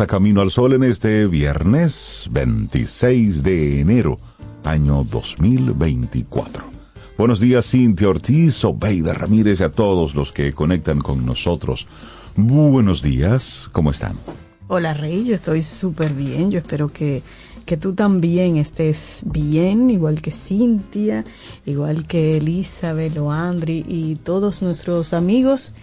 A Camino al Sol en este viernes 26 de enero, año 2024. Buenos días, Cintia Ortiz, Obeida Ramírez y a todos los que conectan con nosotros. Buenos días, ¿cómo están? Hola Rey, yo estoy súper bien, yo espero que, que tú también estés bien, igual que Cintia, igual que Elizabeth, Loandri y todos nuestros amigos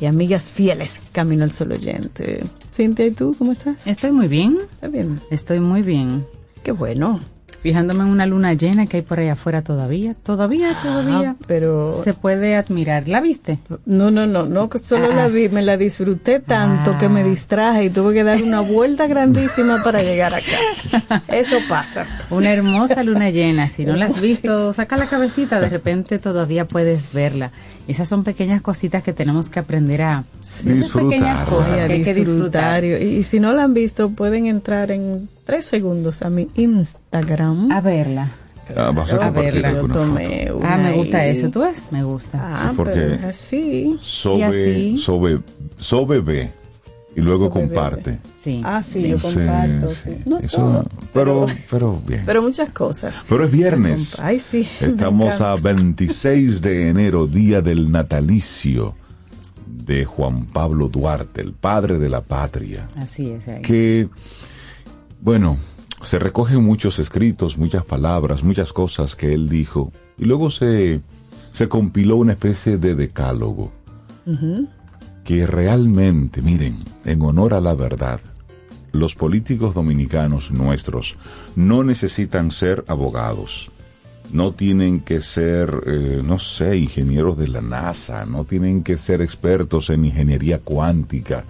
y amigas fieles Camino al Sol oyente. Cintia, ¿y tú cómo estás? Estoy muy bien. ¿Estás bien? Estoy muy bien. Qué bueno. Fijándome en una luna llena que hay por allá afuera todavía. Todavía, todavía. Ah, pero... Se puede admirar. ¿La viste? No, no, no, no, solo Ah. la vi, me la disfruté tanto Ah. que me distraje y tuve que dar una vuelta grandísima para llegar acá. Eso pasa. Una hermosa luna llena. Si no la has visto, saca la cabecita. De repente todavía puedes verla. Esas son pequeñas cositas que tenemos que aprender a... esas Disfrutar. pequeñas cosas que hay que disfrutar. Y, y si no la han visto, pueden entrar en tres segundos a mi Instagram. A verla. Ah, vas a verla. Yo alguna tomé foto. una Ah, me gusta eso. ¿Tú ves? Me gusta. Ah, Sí, porque- pero así. Sobe, así? sobe, sobe ve y luego comparte. Sí. Ah, sí, yo Sí, comparto. sí. sí. No Eso- todo, pero, pero bien. pero muchas cosas. Pero es viernes. Ay, sí. Estamos a 26 de enero, día del natalicio de Juan Pablo Duarte, el padre de la patria, Así es. ahí. que, bueno, se recogen muchos escritos, muchas palabras, muchas cosas que él dijo, y luego se, se compiló una especie de decálogo, que realmente, miren, en honor a la verdad, los políticos dominicanos nuestros no necesitan ser abogados, no tienen que ser, eh, no sé, ingenieros de la NASA, no tienen que ser expertos en ingeniería cuántica,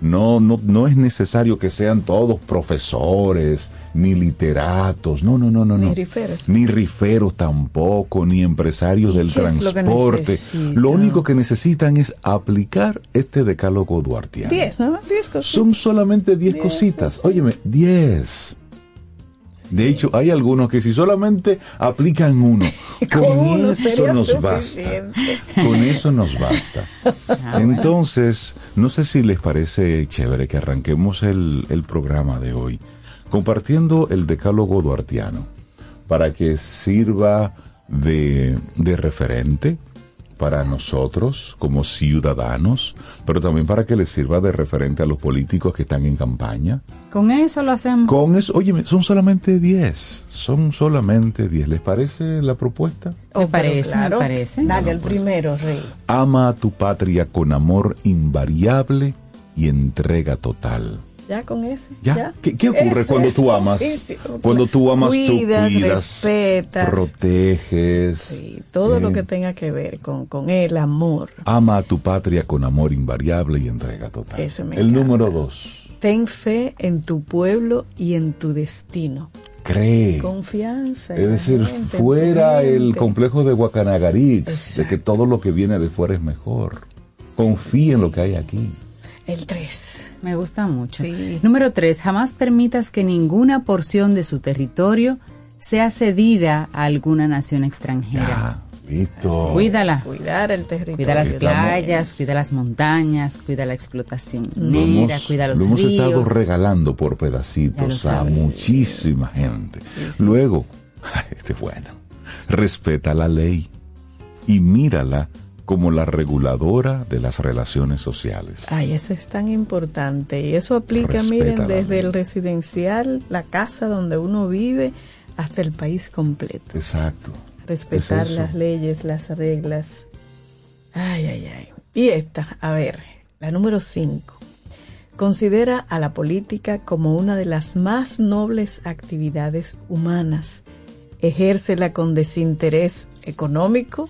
no, no, no es necesario que sean todos profesores, ni literatos, no, no, no, no, Ni no. riferos. Ni riferos tampoco, ni empresarios ¿Y del lo transporte. Lo único que necesitan es aplicar este decálogo duartiano. Diez, ¿no? Diez cositas. Son solamente 10 Diez cositas. cositas. Óyeme, 10. De hecho, hay algunos que si solamente aplican uno, con, eso nos basta. Con eso nos basta. Entonces, no sé si les parece chévere que arranquemos el, el programa de hoy compartiendo el decálogo duartiano para que sirva de, de referente para nosotros como ciudadanos, pero también para que les sirva de referente a los políticos que están en campaña. Con eso lo hacemos. Con eso, oye, son solamente 10, son solamente 10. ¿Les parece la propuesta? Me Oh, parece, me parece. Dale al primero, Rey. Ama a tu patria con amor invariable y entrega total. Ya con ese. ¿Ya? ¿Qué, qué ocurre Ese cuando tú amas? Cuando tú amas, Cuidas, tú cuidas, respetas. proteges. Sí, todo lo eh, que tenga que ver con, con el amor. Ama a tu patria con amor invariable y entrega total. Ese me El encanta. número dos. Ten fe en tu pueblo y en tu destino. Cree. Confianza. Es decir, gente, fuera el complejo de Guacanagarix, de que todo lo que viene de fuera es mejor. Confía en lo que hay aquí. El 3. Me gusta mucho. Sí. Número tres, jamás permitas que ninguna porción de su territorio sea cedida a alguna nación extranjera. Ya, listo. Cuídala. Cuidar el territorio. Cuida las playas, cuida las montañas, cuida la explotación Lo minera, hemos, cuida los lo hemos estado regalando por pedacitos lo a muchísima gente. Luego, este es bueno, respeta la ley y mírala como la reguladora de las relaciones sociales. Ay, eso es tan importante. Y eso aplica, Respeta miren, desde el residencial, la casa donde uno vive, hasta el país completo. Exacto. Respetar Es las leyes, las reglas. Ay, ay, ay. Y esta, a ver, la número 5. Considera a la política como una de las más nobles actividades humanas. Ejércela con desinterés económico,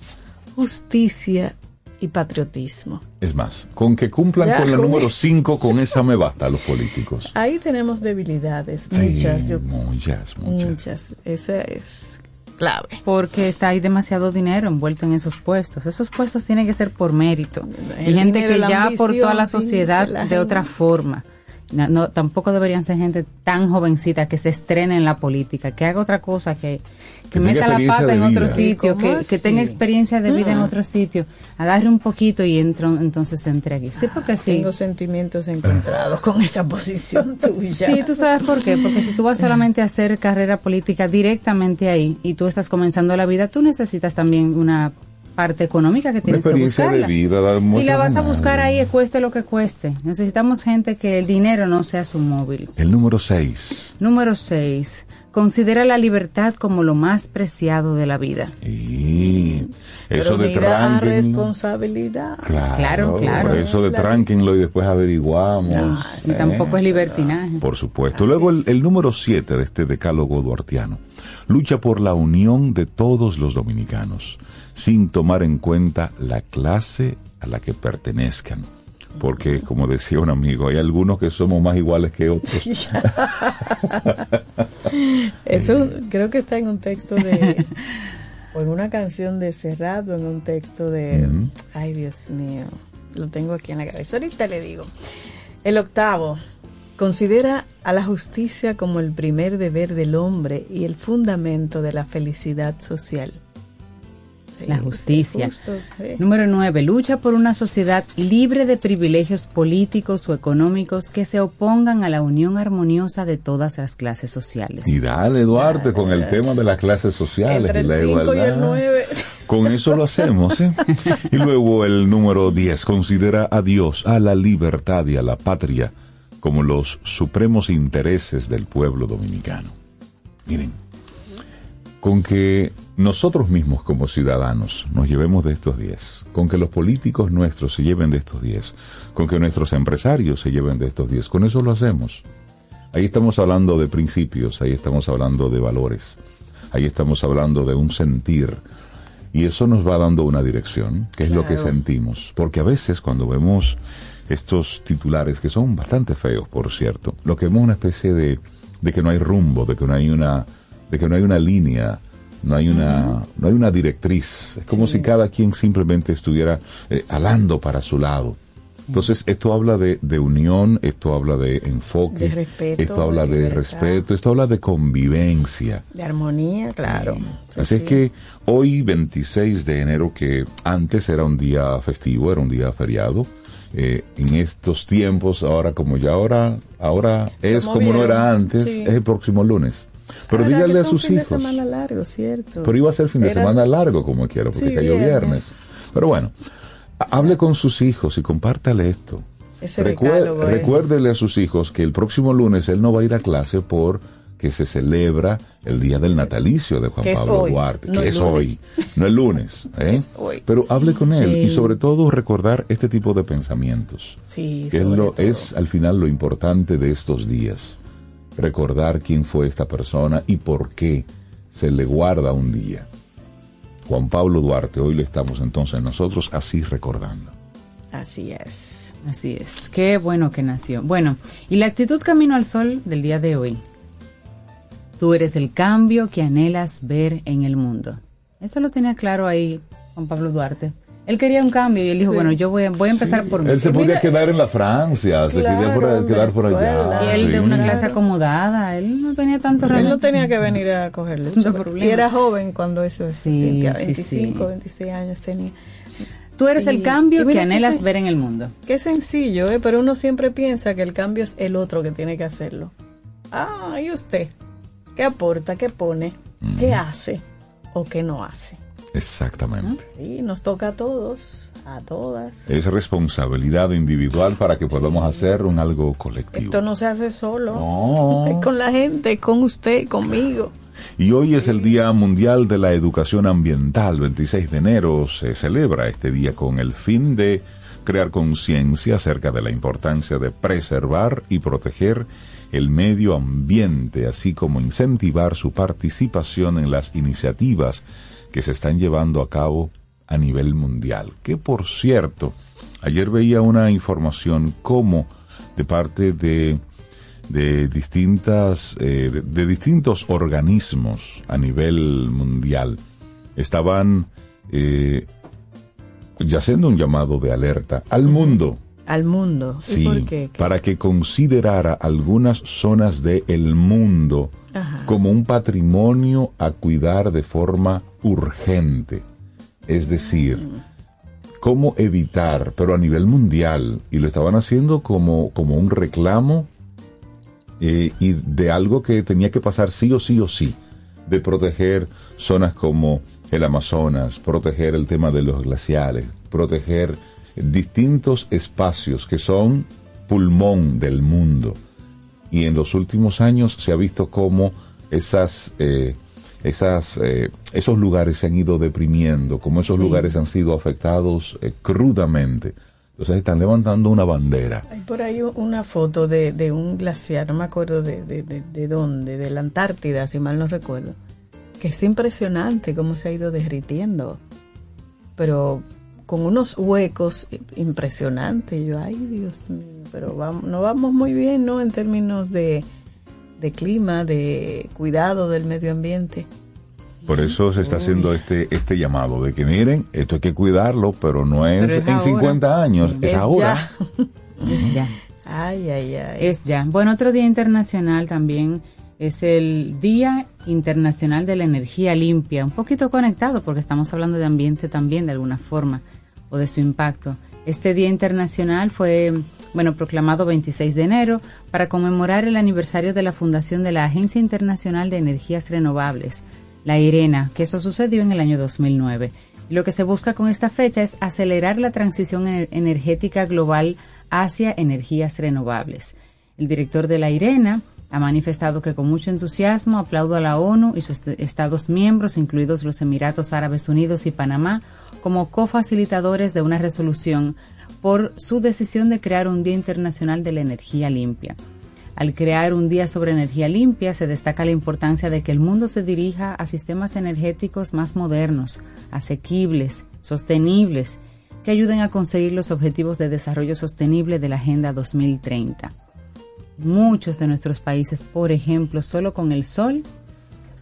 justicia y patriotismo. Es más, con que cumplan Ya, con la con número eso. 5, con esa me basta los políticos. Ahí tenemos debilidades, Sí, muchas, yo- muchas, muchas. muchas. Esa es clave. Porque está ahí demasiado dinero envuelto en esos puestos. Esos puestos tienen que ser por mérito. El Hay gente dinero, que ya aportó a la sí, sociedad de la de gente. otra forma. No, no, tampoco deberían ser gente tan jovencita que se estrene en la política, que haga otra cosa, que, que, meta la pata en otro sitio, ¿Cómo que, que tenga experiencia de vida en otro sitio, agarre un poquito y entro, entonces se entregue. Sí, porque sí. Tengo sentimientos encontrados con esa posición tuya. Sí, tú sabes por qué, porque si tú vas solamente a hacer carrera política directamente ahí y tú estás comenzando la vida, tú necesitas también una parte económica que tienes que da y la vas a buscar ahí, cueste lo que cueste. Necesitamos gente que el dinero no sea su móvil. El número 6. Número 6. Considera la libertad como lo más preciado de la vida. Y eso Pero de tranquenlo. responsabilidad. Claro, Claro, claro. Eso de tranquenlo y después averiguamos. Y ¿eh? tampoco es libertinaje. Por supuesto. Luego el, el número 7 de este decálogo duartiano. Lucha por la unión de todos los dominicanos, sin tomar en cuenta la clase a la que pertenezcan. Porque, como decía un amigo, hay algunos que somos más iguales que otros. Eso creo que está en un texto de. o en una canción de Cerrado, en un texto de. Ay, Dios mío. Lo tengo aquí en la cabeza. Ahorita le digo. El octavo. Considera a la justicia como el primer deber del hombre y el fundamento de la felicidad social. Sí, La justicia. sí. Número 9. Lucha por una sociedad libre de privilegios políticos o económicos que se opongan a la unión armoniosa de todas las clases sociales. Y dale, Duarte, con el tema de las clases sociales Entre y el la 5 y igualdad. el 9. Con eso lo hacemos, ¿eh? Y luego el número 10, considera a Dios, a la libertad y a la patria como los supremos intereses del pueblo dominicano. Miren, con que nosotros mismos como ciudadanos nos llevemos de estos 10, con que los políticos nuestros se lleven de estos 10, con que nuestros empresarios se lleven de estos 10, con eso lo hacemos. Ahí estamos hablando de principios, ahí estamos hablando de valores, ahí estamos hablando de un sentir. Y eso nos va dando una dirección, que es lo que sentimos. Porque a veces cuando vemos estos titulares, que son bastante feos, por cierto, lo que vemos es una especie de, de que no hay rumbo, de que no hay una, de que no hay una línea, no hay una, no hay una directriz. Es como si cada quien simplemente estuviera eh, alando para su lado. Entonces, esto habla de, de unión, esto habla de enfoque, De respeto, esto habla de libertad. respeto, esto habla de convivencia. De armonía, claro. Sí, Así es que hoy, 26 de enero, que antes era un día festivo, era un día feriado, eh, en estos tiempos, ahora como ya ahora, ahora es como no era antes, sí. es el próximo lunes. Pero dígale a sus fin hijos. de semana largo, cierto. Pero iba a ser fin de Era- semana largo como quiera, porque Sí, cayó viernes. viernes. Pero bueno, ha- hable con sus hijos y compártale esto. Ese Recuer- recuérdele a sus hijos que el próximo lunes él no va a ir a clase por que se celebra el día del natalicio de Juan Pablo hoy, Duarte, no que es lunes. hoy, no el lunes. ¿eh? Es hoy. Pero hable con él Sí. y sobre todo recordar este tipo de pensamientos, Sí, que es, lo, es al final lo importante de estos días. Recordar quién fue esta persona y por qué se le guarda un día. Juan Pablo Duarte, hoy le estamos entonces nosotros así recordando. Así es. Así es. Qué bueno que nació. Bueno, y la actitud camino al sol del día de hoy. Tú eres el cambio que anhelas ver en el mundo. Eso lo tenía claro ahí Juan Pablo Duarte Él quería un cambio y él dijo, Sí. bueno, yo voy, a- voy a empezar por mí. Él se podía mira- quedar en la Francia, se Claro, podía quedar por allá. Y él de sí. una clase acomodada, él no tenía tanto Él no realmente. tenía que venir a coger lucha. No y era joven cuando eso Sí, existía, sí, 25, sí. 26 años tenía. Tú eres Y- el cambio que que anhelas sí. ver en el mundo. Qué sencillo, ¿eh? pero uno siempre piensa que el cambio es el otro que tiene que hacerlo. Ah, ¿y usted? ¿Qué aporta? ¿Qué pone? ¿Qué hace? ¿O qué no hace? Exactamente. Y nos toca a todos, a todas. Es responsabilidad individual para que podamos hacer un algo colectivo. Esto no se hace solo. No. Es con la gente, con usted, conmigo. Y hoy es el Día Mundial de la Educación Ambiental. 26 de enero se celebra este día con el fin de crear conciencia acerca de la importancia de preservar y proteger el medio ambiente, así como incentivar su participación en las iniciativas que se están llevando a cabo a nivel mundial. Que por cierto, ayer veía una información como de parte de de distintas eh, de, de distintos organismos a nivel mundial estaban eh, ya haciendo un llamado de alerta al mundo Al mundo. ¿Y sí por qué? para que considerara algunas zonas del mundo Ajá. como un patrimonio a cuidar de forma urgente es decir cómo evitar pero a nivel mundial y lo estaban haciendo como como un reclamo eh, y de algo que tenía que pasar sí o sí o sí, de proteger zonas como el Amazonas, proteger el tema de los glaciares, proteger distintos espacios que son pulmón del mundo. Y en los últimos años se ha visto cómo esas, eh, esas, eh, esos lugares se han ido deprimiendo, cómo esos lugares han sido afectados eh, crudamente. Entonces están levantando una bandera. Hay por ahí una foto de, de un glaciar, no me acuerdo de, de, de, de dónde, de la Antártida, si mal no recuerdo, que es impresionante cómo se ha ido derritiendo, pero con unos huecos impresionantes. Yo, ay Dios mío, pero vamos, no vamos muy bien, ¿no? En términos de, de clima, de cuidado del medio ambiente. Por eso se está haciendo este, este llamado de que miren, esto hay que cuidarlo, pero no es, Pero es en ahora. 50 años, Sí. es, ahora. ya. Es ya. Ay, ay, ay. Es ya. Bueno, otro día internacional también es el Día Internacional de la Energía Limpia, un poquito conectado porque estamos hablando de ambiente también de alguna forma o de su impacto. Este Día Internacional fue, bueno, proclamado 26 de enero para conmemorar el aniversario de la fundación de la Agencia Internacional de Energías Renovables, la IRENA, que eso sucedió en el año 2009. Y lo que se busca con esta fecha es acelerar la transición ener- energética global hacia energías renovables. El director de la IRENA ha manifestado que con mucho entusiasmo aplaudo a la ONU y sus est- Estados miembros, incluidos los Emiratos Árabes Unidos y Panamá, como cofacilitadores de una resolución por su decisión de crear un Día Internacional de la Energía Limpia. Al crear un día sobre energía limpia, se destaca la importancia de que el mundo se dirija a sistemas energéticos más modernos, asequibles, sostenibles, que ayuden a conseguir los objetivos de desarrollo sostenible de la Agenda 2030. Muchos de nuestros países, por ejemplo, solo con el sol,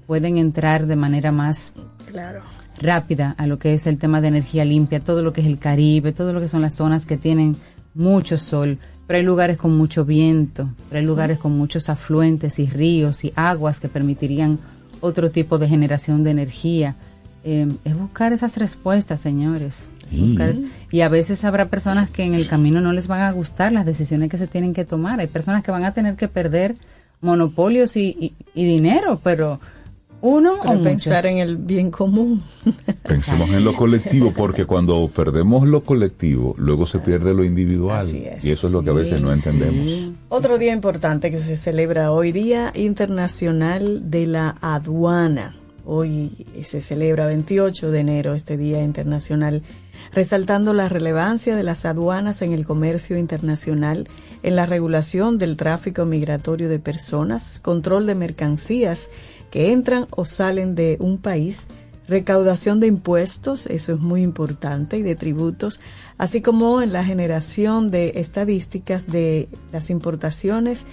pueden entrar de manera más Claro. Rápida a lo que es el tema de energía limpia, todo lo que es el Caribe, todo lo que son las zonas que tienen mucho sol, pero hay lugares con mucho viento, pero hay lugares con muchos afluentes y ríos y aguas que permitirían otro tipo de generación de energía. Eh, es buscar esas respuestas, señores. Sí. Buscar es- y a veces habrá personas que en el camino no les van a gustar las decisiones que se tienen que tomar. Hay personas que van a tener que perder monopolios y, y- y dinero, pero uno o Pero muchos. pensar en el bien común. Pensemos en lo colectivo, porque cuando perdemos lo colectivo, luego se pierde lo individual. Así es. Y eso es lo que a veces no entendemos. Otro día importante que se celebra hoy, Día Internacional de la Aduana. Hoy se celebra 28 de enero este Día Internacional, resaltando la relevancia de las aduanas en el comercio internacional, en la regulación del tráfico migratorio de personas, control de mercancías que entran o salen de un país, recaudación de impuestos, eso es muy importante, y de tributos, así como en la generación de estadísticas de las importaciones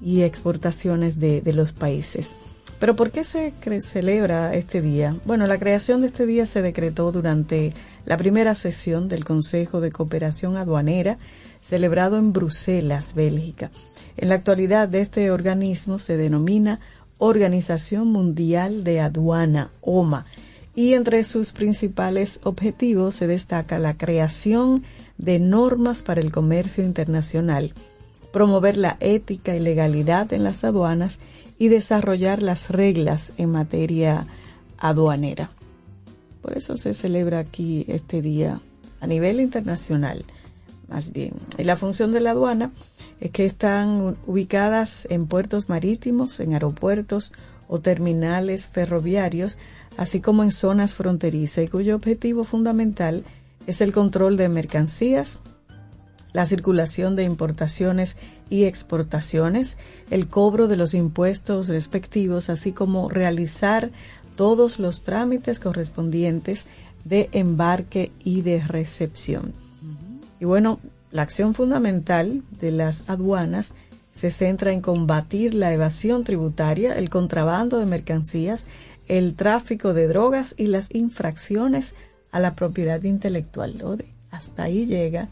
y exportaciones de, de los países. Pero ¿por qué se celebra este día? Bueno, la creación de este día se decretó durante la primera sesión del Consejo de Cooperación Aduanera celebrado en Bruselas, Bélgica. En la actualidad de este organismo se denomina Organización Mundial de Aduana, OMA, y entre sus principales objetivos se destaca la creación de normas para el comercio internacional, promover la ética y legalidad en las aduanas y desarrollar las reglas en materia aduanera. Por eso se celebra aquí este día a nivel internacional, más bien. La función de la aduana es que están ubicadas en puertos marítimos, en aeropuertos o terminales ferroviarios, así como en zonas fronterizas y cuyo objetivo fundamental es el control de mercancías, la circulación de importaciones y exportaciones, el cobro de los impuestos respectivos, así como realizar todos los trámites correspondientes de embarque y de recepción. Y bueno, la acción fundamental de las aduanas se centra en combatir la evasión tributaria, el contrabando de mercancías, el tráfico de drogas y las infracciones a la propiedad intelectual. Hasta ahí llega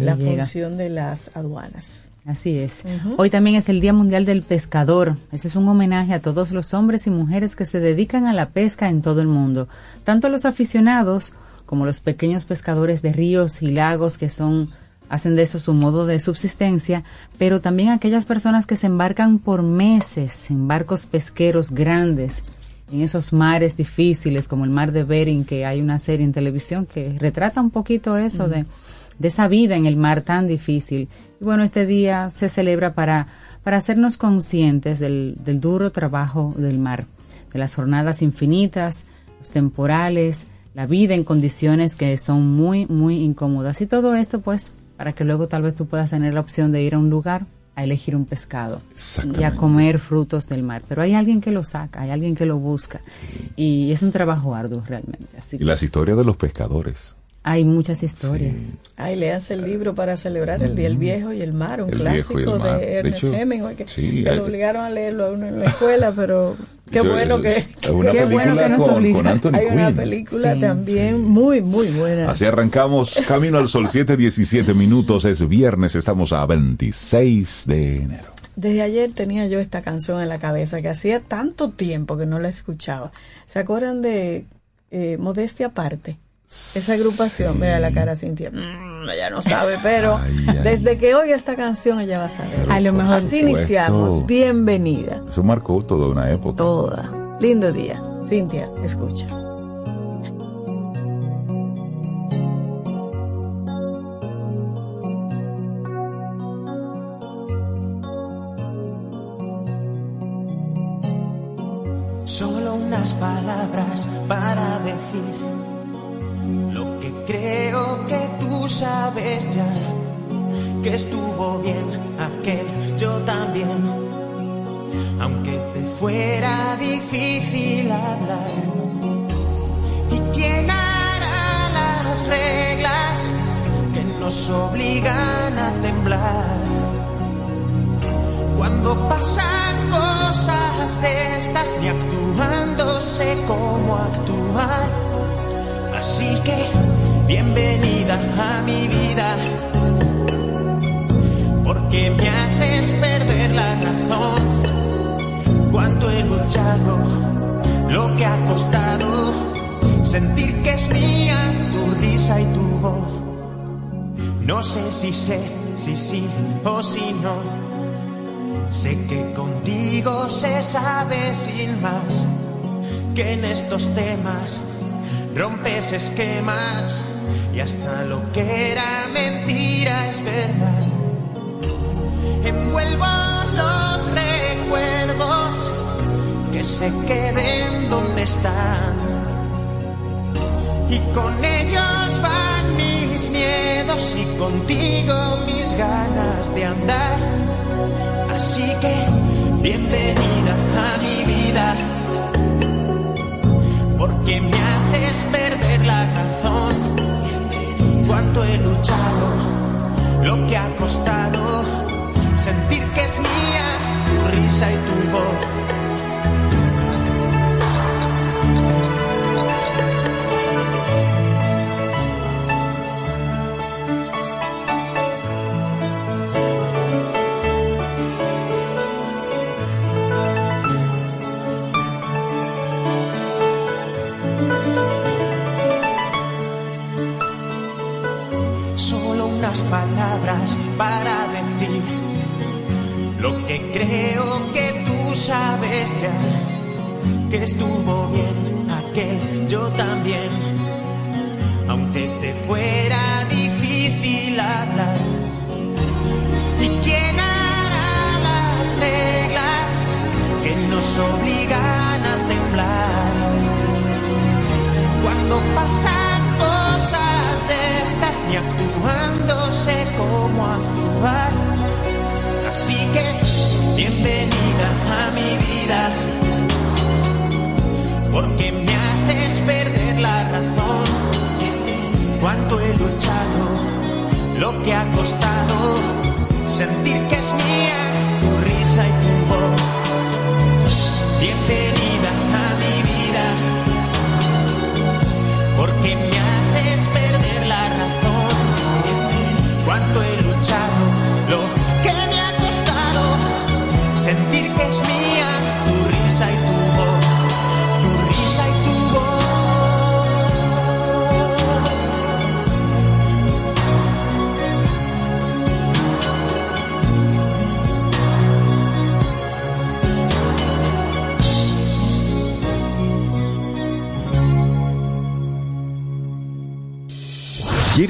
la función de las aduanas. Así es. Hoy también es el Día Mundial del Pescador. Ese es un homenaje a todos los hombres y mujeres que se dedican a la pesca en todo el mundo, tanto los aficionados como los pequeños pescadores de ríos y lagos que son hacen de eso su modo de subsistencia, pero también aquellas personas que se embarcan por meses en barcos pesqueros grandes, en esos mares difíciles como el mar de Bering, que hay una serie en televisión que retrata un poquito eso de, de esa vida en el mar tan difícil. Y bueno, este día se celebra para, para hacernos conscientes del, del duro trabajo del mar, de las jornadas infinitas, los temporales, la vida en condiciones que son muy, muy incómodas. Y todo esto, pues, para que luego tal vez tú puedas tener la opción de ir a un lugar a elegir un pescado y a comer frutos del mar. Pero hay alguien que lo saca, hay alguien que lo busca. Y es un trabajo arduo realmente. y las historias de los pescadores. Hay muchas historias. Ay, leas el libro para celebrar el Día del Viejo y el Mar, un clásico de Ernest Hemingway, que, lo obligaron a leerlo en la escuela, pero qué bueno que, qué bueno que nos con, Hay una película también muy, muy buena. Así arrancamos Camino al Sol, 7.17 minutos, es viernes, estamos a 26 de enero. Desde ayer tenía yo esta canción en la cabeza que hacía tanto tiempo que no la escuchaba. ¿Se acuerdan de eh, Modestia Aparte? Esa agrupación, mira la cara Cintia, mm, ella no sabe, pero desde que oiga esta canción ella va a saber. A lo mejor. Así iniciamos, bienvenida. Eso marcó toda una época. Toda. Lindo día. Cintia, escucha. Solo unas palabras para decir Creo que tú sabes ya que estuvo bien aquel, yo también. Aunque te fuera difícil hablar. ¿Y quién hará las reglas que nos obligan a temblar? Cuando pasan cosas estas, ni actuando sé cómo actuar. Así que bienvenida a mi vida, porque me haces perder la razón. Cuánto he luchado, lo que ha costado, sentir que es mía tu risa y tu voz. No sé si sé, si sí o si no. Sé que contigo se sabe sin más que en estos temas rompes esquemas y hasta lo que era mentira es verdad. Envuelvo los recuerdos que se queden donde están y con ellos van mis miedos y contigo mis ganas de andar. Así que bienvenida a mi vida porque me haces perder la razón cuánto he luchado, lo que ha costado sentir que es mía tu risa y tu voz.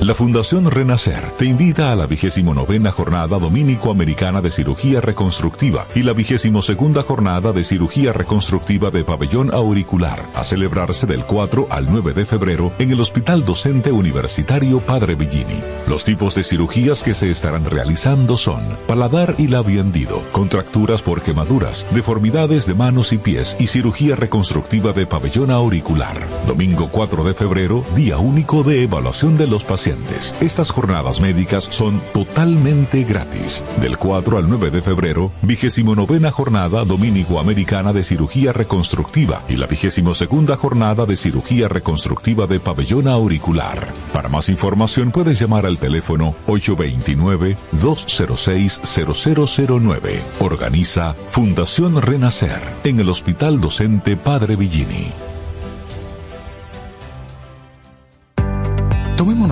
La Fundación Renacer te invita a la vigésimo novena jornada dominico-americana de cirugía reconstructiva y la vigésimo segunda jornada de cirugía reconstructiva de pabellón auricular a celebrarse del 4 al 9 de febrero en el Hospital Docente Universitario Padre Villini. Los tipos de cirugías que se estarán realizando son paladar y labio hendido, contracturas por quemaduras, deformidades de manos y pies y cirugía reconstructiva de pabellón auricular. Domingo 4 de febrero, día único de evaluación de los pacientes. Estas jornadas médicas son totalmente gratis. Del 4 al 9 de febrero, vigésimo novena jornada dominico-americana de cirugía reconstructiva y la vigésimo segunda jornada de cirugía reconstructiva de pabellón auricular. Para más información puedes llamar al teléfono 829-206-0009. Organiza Fundación Renacer en el Hospital Docente Padre Villini.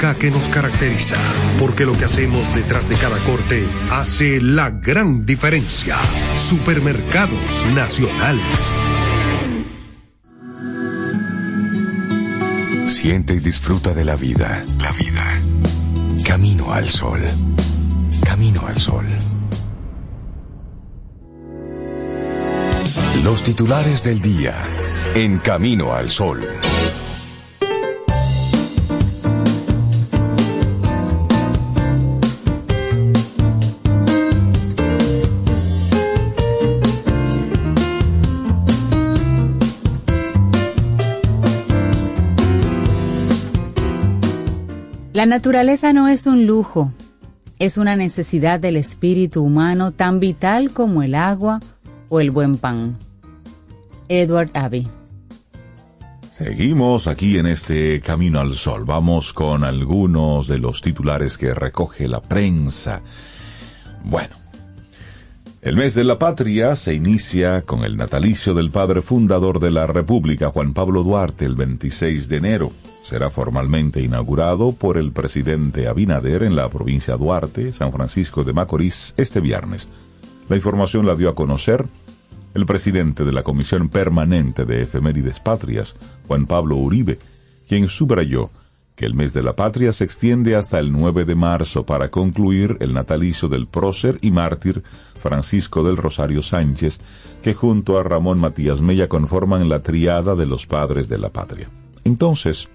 que nos caracteriza, porque lo que hacemos detrás de cada corte hace la gran diferencia. Supermercados Nacional. Siente y disfruta de la vida. La vida. Camino al sol. Camino al sol. Los titulares del día. En Camino al sol. La naturaleza no es un lujo, es una necesidad del espíritu humano tan vital como el agua o el buen pan. Edward Abbey. Seguimos aquí en este Camino al Sol. Vamos con algunos de los titulares que recoge la prensa. Bueno, el mes de la patria se inicia con el natalicio del padre fundador de la República, Juan Pablo Duarte, el 26 de enero. Será formalmente inaugurado por el presidente Abinader en la provincia Duarte, San Francisco de Macorís, este viernes. La información la dio a conocer el presidente de la Comisión Permanente de Efemérides Patrias, Juan Pablo Uribe, quien subrayó que el mes de la patria se extiende hasta el 9 de marzo para concluir el natalicio del prócer y mártir Francisco del Rosario Sánchez, que junto a Ramón Matías Mella conforman la triada de los padres de la patria. Entonces,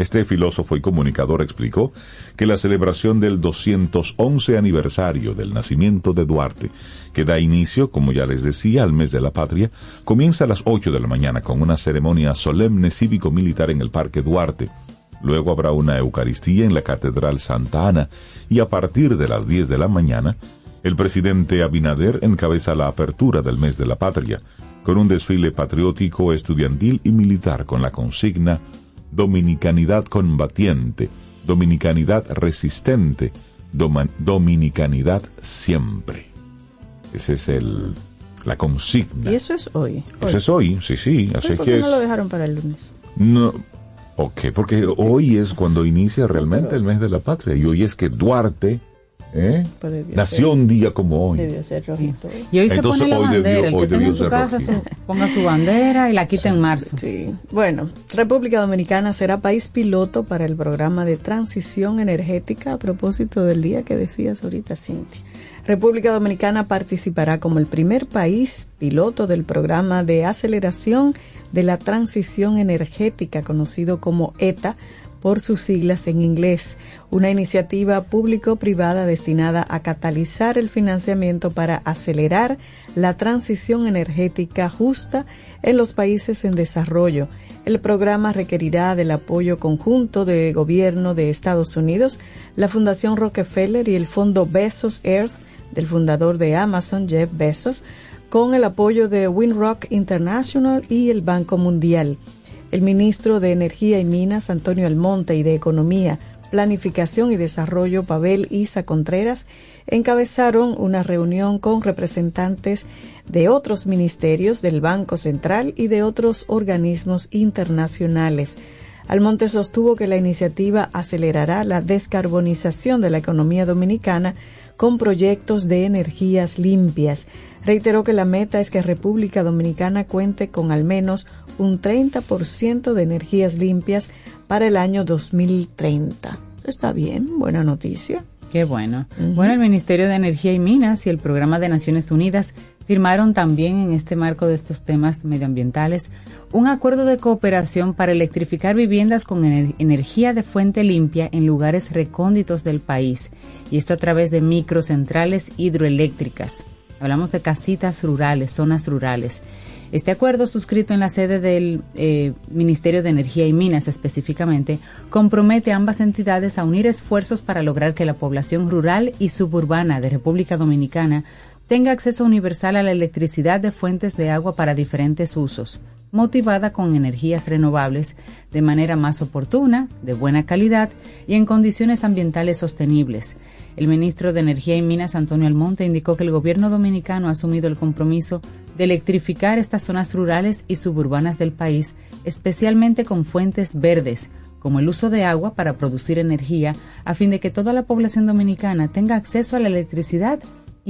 este filósofo y comunicador explicó que la celebración del 211 aniversario del nacimiento de Duarte, que da inicio, como ya les decía, al mes de la patria, comienza a las 8 de la mañana con una ceremonia solemne cívico-militar en el Parque Duarte. Luego habrá una Eucaristía en la Catedral Santa Ana y a partir de las 10 de la mañana, el presidente Abinader encabeza la apertura del mes de la patria, con un desfile patriótico, estudiantil y militar con la consigna Dominicanidad combatiente, Dominicanidad resistente, Dominicanidad siempre. Esa es el, la consigna. Y eso es hoy. Eso es hoy, sí, sí. Así ¿Por que qué es- no lo dejaron para el lunes? no, ok, porque hoy es cuando inicia realmente el mes de la patria y hoy es que Duarte ¿eh? Pues debió nació ser- un día como hoy. Debió ser rojito. Y hoy se pone la hoy bandera, el hoy debió en su ser casa su- ponga su bandera y la quita en marzo. Sí. Bueno, República Dominicana será país piloto para el programa de transición energética a propósito del día que decías ahorita, Cintia. República Dominicana participará como el primer país piloto del programa de aceleración de la transición energética, conocido como ETA por sus siglas en inglés, una iniciativa público-privada destinada a catalizar el financiamiento para acelerar la transición energética justa en los países en desarrollo. El programa requerirá del apoyo conjunto de gobierno de Estados Unidos, la Fundación Rockefeller y el Fondo Bezos Earth del fundador de Amazon, Jeff Bezos, con el apoyo de Winrock International y el Banco Mundial. El ministro de Energía y Minas, Antonio Almonte, y de Economía, Planificación y Desarrollo, Pavel Isa Contreras, encabezaron una reunión con representantes de otros ministerios del Banco Central y de otros organismos internacionales. Almonte sostuvo que la iniciativa acelerará la descarbonización de la economía dominicana con proyectos de energías limpias. Reiteró que la meta es que República Dominicana cuente con al menos un 30% de energías limpias para el año 2030. Está bien, buena noticia. Qué bueno. Bueno, el Ministerio de Energía y Minas y el Programa de Naciones Unidas firmaron también en este marco de estos temas medioambientales un acuerdo de cooperación para electrificar viviendas con ener- energía de fuente limpia en lugares recónditos del país, y esto a través de microcentrales hidroeléctricas. Hablamos de casitas rurales, zonas rurales. Este acuerdo, suscrito en la sede del eh, Ministerio de Energía y Minas específicamente, compromete a ambas entidades a unir esfuerzos para lograr que la población rural y suburbana de República Dominicana tenga acceso universal a la electricidad de fuentes de agua para diferentes usos, motivada con energías renovables de manera más oportuna, de buena calidad y en condiciones ambientales sostenibles. El ministro de Energía y Minas, Antonio Almonte, indicó que el gobierno dominicano ha asumido el compromiso de electrificar estas zonas rurales y suburbanas del país, especialmente con fuentes verdes, como el uso de agua para producir energía, a fin de que toda la población dominicana tenga acceso a la electricidad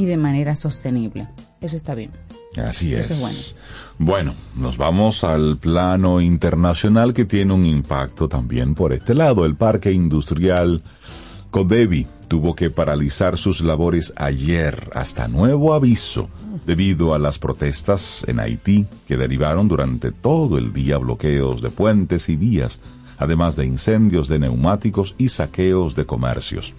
y de manera sostenible. Eso está bien. Así es. Es bueno. nos vamos al plano internacional que tiene un impacto también por este lado. El parque industrial Codevi tuvo que paralizar sus labores ayer hasta nuevo aviso debido a las protestas en Haití que derivaron durante todo el día bloqueos de puentes y vías, además de incendios de neumáticos y saqueos de comercios.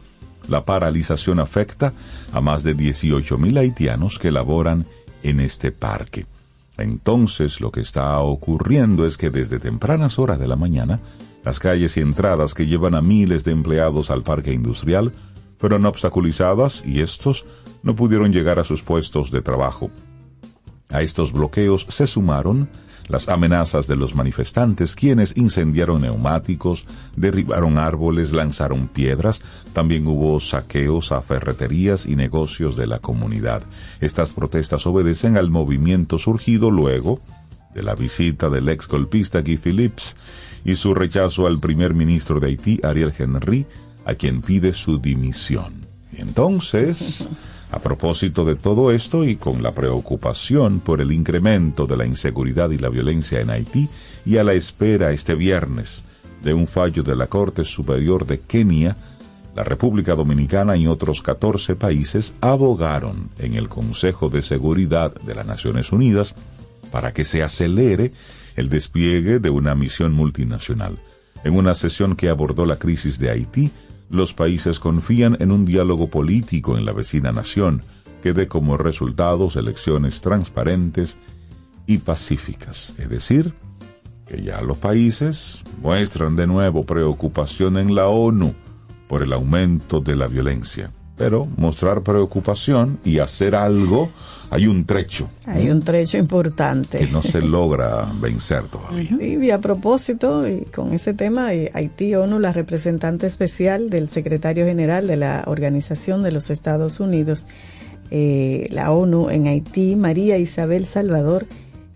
La paralización afecta a más de 18.000 haitianos que laboran en este parque. Entonces lo que está ocurriendo es que desde tempranas horas de la mañana, las calles y entradas que llevan a miles de empleados al parque industrial fueron obstaculizadas y estos no pudieron llegar a sus puestos de trabajo. A estos bloqueos se sumaron las amenazas de los manifestantes, quienes incendiaron neumáticos, derribaron árboles, lanzaron piedras, también hubo saqueos a ferreterías y negocios de la comunidad. Estas protestas obedecen al movimiento surgido luego de la visita del ex golpista Guy Phillips y su rechazo al primer ministro de Haití, Ariel Henry, a quien pide su dimisión. Entonces, a propósito de todo esto y con la preocupación por el incremento de la inseguridad y la violencia en Haití y a la espera este viernes de un fallo de la Corte Superior de Kenia la República Dominicana y otros 14 países abogaron en el Consejo de Seguridad de las Naciones Unidas para que se acelere el despliegue de una misión multinacional. En una sesión que abordó la crisis de Haití, los países confían en un diálogo político en la vecina nación que dé como resultados elecciones transparentes y pacíficas. Es decir, que ya los países muestran de nuevo preocupación en la ONU por el aumento de la violencia. Pero mostrar preocupación y hacer algo, hay un trecho. Hay un trecho importante. Que no se logra vencer todavía. y a propósito, y con ese tema, eh, Haití ONU, la representante especial del secretario general de la Organización de los Estados Unidos, eh, la ONU en Haití, María Isabel Salvador,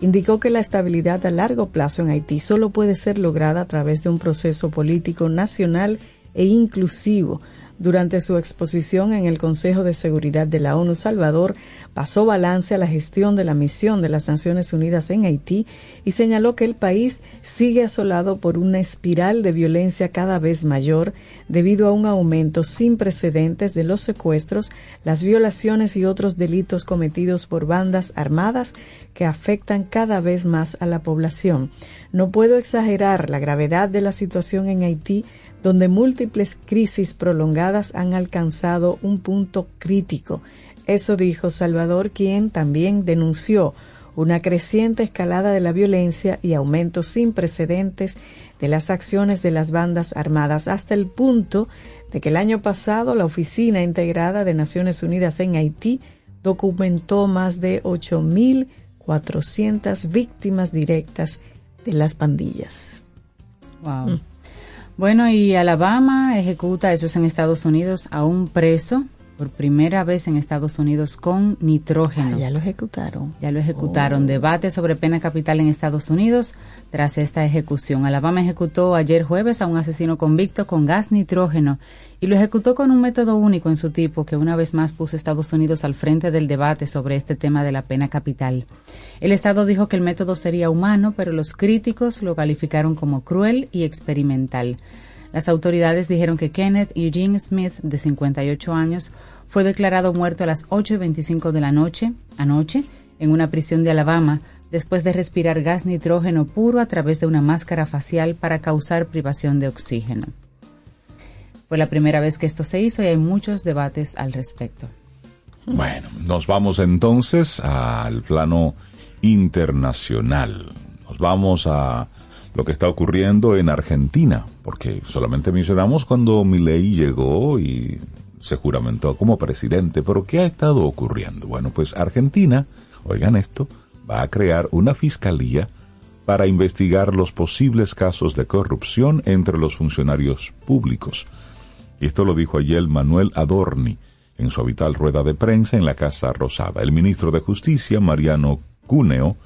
indicó que la estabilidad a largo plazo en Haití solo puede ser lograda a través de un proceso político nacional e inclusivo. Durante su exposición en el Consejo de Seguridad de la ONU, Salvador pasó balance a la gestión de la misión de las Naciones Unidas en Haití y señaló que el país sigue asolado por una espiral de violencia cada vez mayor debido a un aumento sin precedentes de los secuestros, las violaciones y otros delitos cometidos por bandas armadas que afectan cada vez más a la población. No puedo exagerar la gravedad de la situación en Haití donde múltiples crisis prolongadas han alcanzado un punto crítico. Eso dijo Salvador, quien también denunció una creciente escalada de la violencia y aumentos sin precedentes de las acciones de las bandas armadas, hasta el punto de que el año pasado la Oficina Integrada de Naciones Unidas en Haití documentó más de 8.400 víctimas directas de las pandillas. Wow. Mm. Bueno, y Alabama ejecuta, eso es en Estados Unidos, a un preso por primera vez en Estados Unidos con nitrógeno. Ah, ya lo ejecutaron. Ya lo ejecutaron. Oh. Debate sobre pena capital en Estados Unidos tras esta ejecución. Alabama ejecutó ayer jueves a un asesino convicto con gas nitrógeno y lo ejecutó con un método único en su tipo que una vez más puso a Estados Unidos al frente del debate sobre este tema de la pena capital. El Estado dijo que el método sería humano, pero los críticos lo calificaron como cruel y experimental. Las autoridades dijeron que Kenneth Eugene Smith, de 58 años, fue declarado muerto a las 8 y 25 de la noche, anoche, en una prisión de Alabama, después de respirar gas nitrógeno puro a través de una máscara facial para causar privación de oxígeno. Fue la primera vez que esto se hizo y hay muchos debates al respecto. Bueno, nos vamos entonces al plano internacional. Nos vamos a lo que está ocurriendo en Argentina, porque solamente mencionamos cuando Milei llegó y se juramentó como presidente, pero ¿qué ha estado ocurriendo? Bueno, pues Argentina, oigan esto, va a crear una fiscalía para investigar los posibles casos de corrupción entre los funcionarios públicos. Y esto lo dijo ayer Manuel Adorni en su habitual rueda de prensa en la Casa Rosada. El ministro de Justicia, Mariano Cuneo,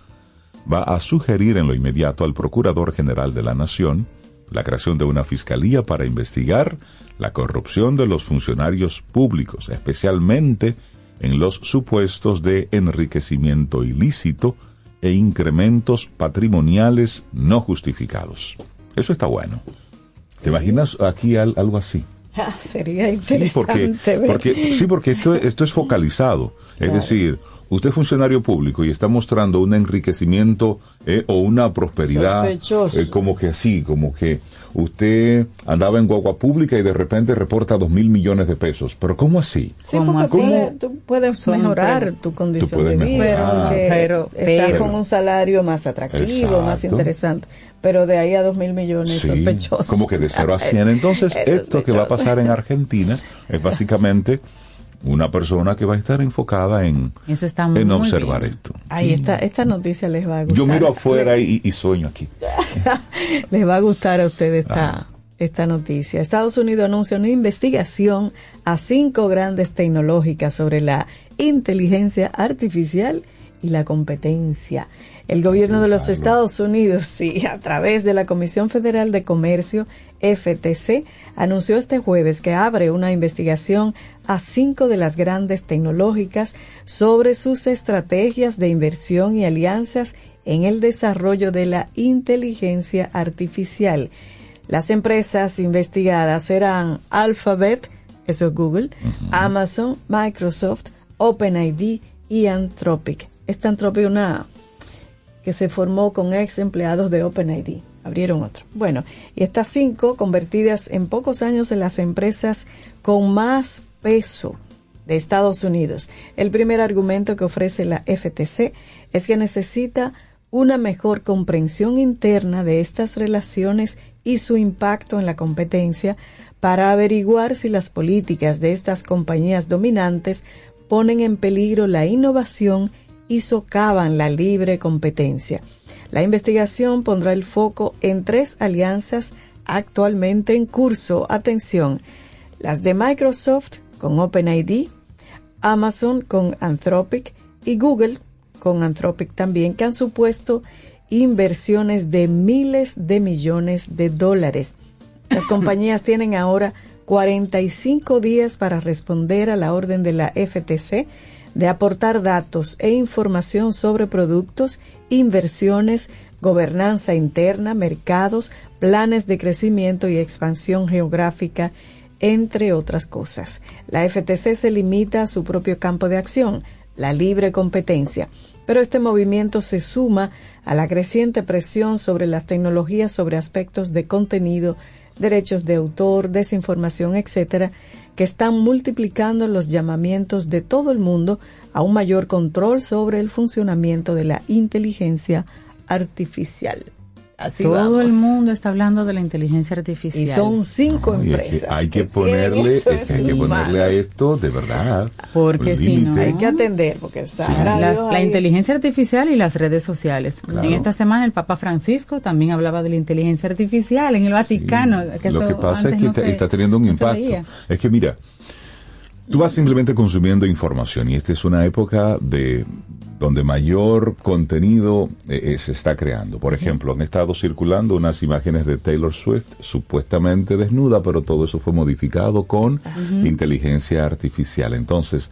va a sugerir en lo inmediato al Procurador General de la Nación la creación de una fiscalía para investigar la corrupción de los funcionarios públicos, especialmente en los supuestos de enriquecimiento ilícito e incrementos patrimoniales no justificados. Eso está bueno. ¿Te imaginas aquí algo así? Ah, sería interesante. Sí, porque, sí, porque esto, esto es focalizado. Es decir, usted es funcionario público y está mostrando un enriquecimiento eh, o una prosperidad eh, como que así, como que usted andaba en guagua pública y de repente reporta dos mil millones de pesos. Pero ¿cómo así? Sí, porque tú puedes mejorar tu condición de vida, pero, estás con un salario más atractivo, más interesante. Pero de ahí a dos mil millones sospechosos. Como que de cero a cien. Entonces, esto que va a pasar en Argentina es básicamente una persona que va a estar enfocada en, en observar esto. Ahí está, esta noticia les va a gustar. Yo miro afuera y, sueño aquí. les va a gustar a ustedes esta, esta noticia. Estados Unidos anuncia una investigación a cinco grandes tecnológicas sobre la inteligencia artificial y la competencia. El gobierno de los Estados Unidos, sí, a través de la Comisión Federal de Comercio, FTC, anunció este jueves que abre una investigación a cinco de las grandes tecnológicas sobre sus estrategias de inversión y alianzas en el desarrollo de la inteligencia artificial. Las empresas investigadas serán Alphabet, eso es Google, Amazon, Microsoft, OpenID y Anthropic. Esta Anthropic una que se formó con ex empleados de OpenID. Abrieron otra. Bueno, y estas cinco convertidas en pocos años en las empresas con más peso de Estados Unidos. El primer argumento que ofrece la FTC es que necesita una mejor comprensión interna de estas relaciones y su impacto en la competencia para averiguar si las políticas de estas compañías dominantes ponen en peligro la innovación y socavan la libre competencia. La investigación pondrá el foco en tres alianzas actualmente en curso. Atención, las de Microsoft con OpenID, Amazon con Anthropic y Google con Anthropic también, que han supuesto inversiones de miles de millones de dólares. Las compañías tienen ahora 45 días para responder a la orden de la FTC de aportar datos e información sobre productos, inversiones, gobernanza interna, mercados, planes de crecimiento y expansión geográfica, entre otras cosas. La FTC se limita a su propio campo de acción, la libre competencia, pero este movimiento se suma a la creciente presión sobre las tecnologías sobre aspectos de contenido, derechos de autor, desinformación, etcétera, que están multiplicando los llamamientos de todo el mundo a un mayor control sobre el funcionamiento de la inteligencia artificial. Así Todo el mundo está hablando de la inteligencia artificial. Y son cinco Y es que empresas. hay que ponerle, es que hay que ponerle a esto de verdad. Porque si no-. Hay que atender, porque Las- Dios la inteligencia artificial y las redes sociales. Claro. En esta semana el Papa Francisco también hablaba de la inteligencia artificial en el Vaticano. que Lo que pasa antes es que no está, se- está teniendo un no impacto. Es que mira, tú vas simplemente consumiendo información y esta es una época de donde mayor contenido eh, eh, se está creando. Por ejemplo, han estado circulando unas imágenes de Taylor Swift supuestamente desnuda, pero todo eso fue modificado con inteligencia artificial. Entonces,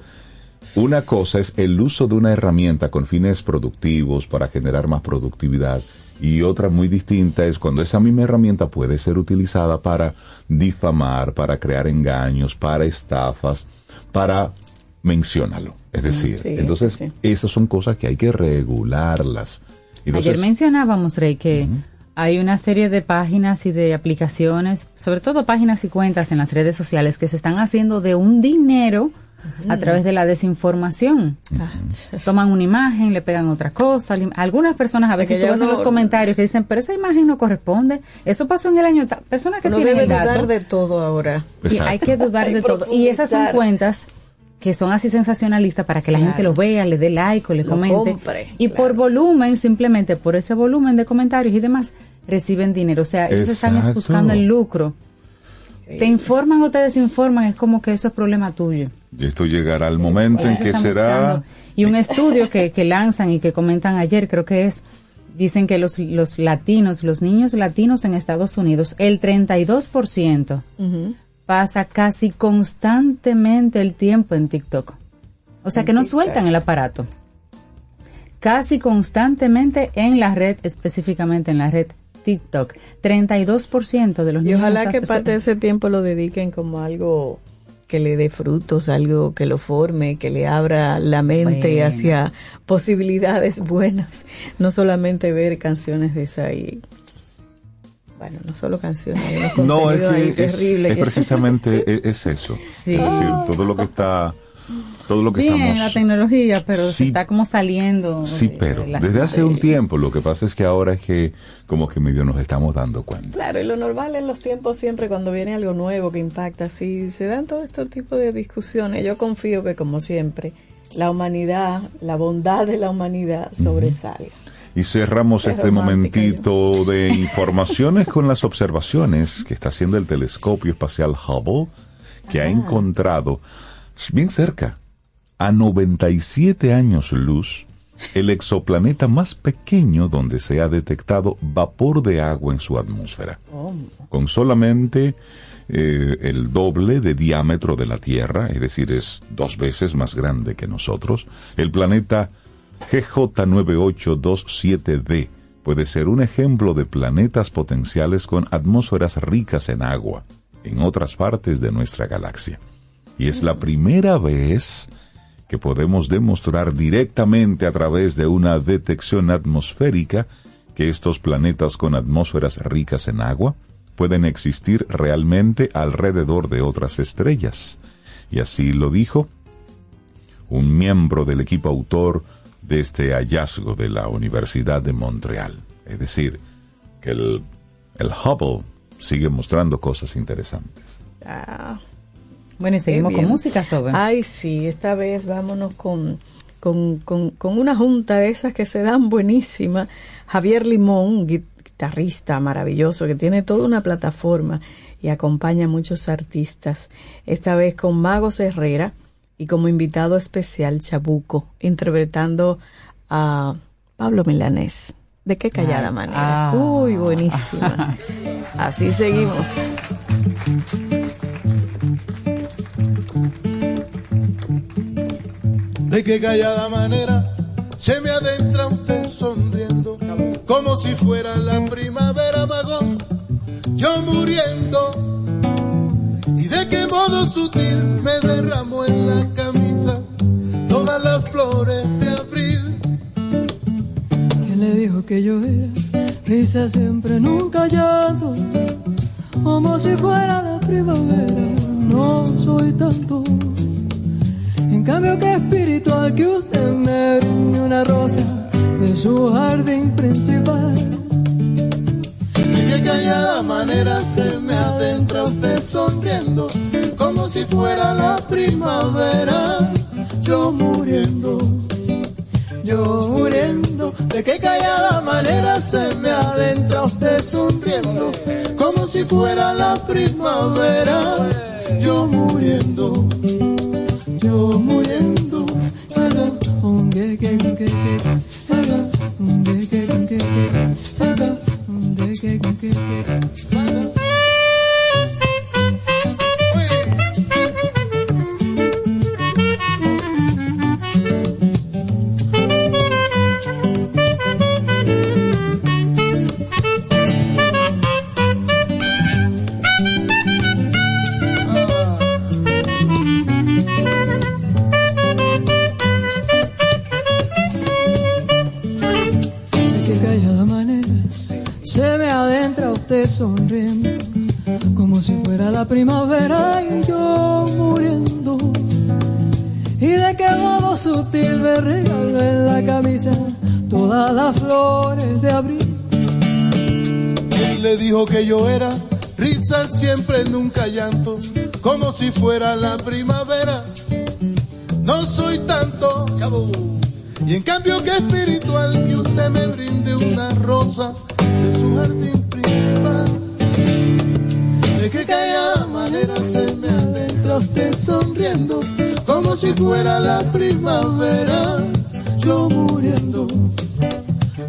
una cosa es el uso de una herramienta con fines productivos para generar más productividad y otra muy distinta es cuando esa misma herramienta puede ser utilizada para difamar, para crear engaños, para estafas, para menciónalo. Es decir, sí, entonces sí. esas son cosas que hay que regularlas. Entonces, Ayer mencionábamos, Rey, que hay una serie de páginas y de aplicaciones, sobre todo páginas y cuentas en las redes sociales que se están haciendo de un dinero a través de la desinformación. Toman una imagen, le pegan otra cosa. Algunas personas a sea, veces tú ves en los comentarios que dicen, pero esa imagen no corresponde. Eso pasó en el año. Personas que Uno tienen debe dato. dudar de todo ahora. Y hay que dudar Hay de todo. Y esas son cuentas que son así sensacionalistas para que la Claro. gente lo vea, le dé like o le Lo comente. compre, y claro. por volumen, simplemente por ese volumen de comentarios y demás, reciben dinero. O sea, ellos están buscando el lucro. Te informan o te desinforman, es como que eso es problema tuyo. Y esto llegará al momento en que será... buscando. Y un estudio que, que lanzan y que comentan ayer, creo que es, dicen que los, los latinos, los niños latinos en Estados Unidos, el 32% pasa casi constantemente el tiempo en TikTok. O sea En que no TikTok. sueltan el aparato. Casi constantemente en la red, específicamente en la red TikTok. 32% de los Y niños. ojalá que parte de ese tiempo lo dediquen como algo que le dé frutos, algo que lo forme, que le abra la mente Bueno. hacia posibilidades buenas, no solamente ver canciones de esa y bueno, no solo canciones, No, es es, es que- precisamente e- es eso. Sí. Es decir, todo lo que está, todo lo que Bien, estamos. la tecnología, pero se Sí, está como saliendo. Sí, de- pero de desde hace un tiempo lo que pasa es que ahora es que como que medio nos estamos dando cuenta. Claro, y lo normal en los tiempos siempre cuando viene algo nuevo que impacta, así se dan todo este tipo de discusiones. Yo confío que como siempre la humanidad, la bondad de la humanidad sobresalga. Y cerramos Qué este momentito de informaciones con las observaciones que está haciendo el telescopio espacial Hubble, que ha encontrado bien cerca, a 97 años luz, el exoplaneta más pequeño donde se ha detectado vapor de agua en su atmósfera. Con solamente eh, el doble de diámetro de la Tierra, es decir, es dos veces más grande que nosotros, el planeta GJ9827d puede ser un ejemplo de planetas potenciales con atmósferas ricas en agua en otras partes de nuestra galaxia. Y es la primera vez que podemos demostrar directamente a través de una detección atmosférica que estos planetas con atmósferas ricas en agua pueden existir realmente alrededor de otras estrellas. Y así lo dijo un miembro del equipo autor de este hallazgo de la Universidad de Montreal. Es decir, que el, Hubble sigue mostrando cosas interesantes. Bueno, y seguimos con música, Sobe. Ay, sí, esta vez vámonos con, con, con, con una junta de esas que se dan buenísima. Javier Limón, gui- guitarrista maravilloso, que tiene toda una plataforma y acompaña a muchos artistas. Esta vez con Magos Herrera y como invitado especial Chabuco, interpretando a Pablo Milanés. ¿De qué callada manera? ah. Uy, buenísima. Así seguimos. De qué callada manera se me adentra usted sonriendo, como si fuera la primavera vagón, yo muriendo. Y de qué modo sutil me derramó en la camisa todas las flores de abril. ¿Quién le dijo que yo era? Risa siempre, nunca llanto, como si fuera la primavera. No soy tanto. Cambio, que espiritual que usted me brinde una rosa de su jardín principal. De qué callada manera se me adentra usted sonriendo, como si fuera la primavera, yo muriendo. Yo muriendo, de qué callada manera se me adentra usted sonriendo, como si fuera la primavera, yo muriendo, yo muriendo, un que si fuera la primavera y yo muriendo. Y de qué modo sutil me regaló en la camisa todas las flores de abril. ¿Quién le dijo que yo era? Risa siempre, nunca llanto, como si fuera la primavera. No soy tanto, y en cambio que espiritual que usted me brinde una rosa de su jardín. De qué callada manera se me adentra usted sonriendo, como si fuera la primavera. Yo muriendo,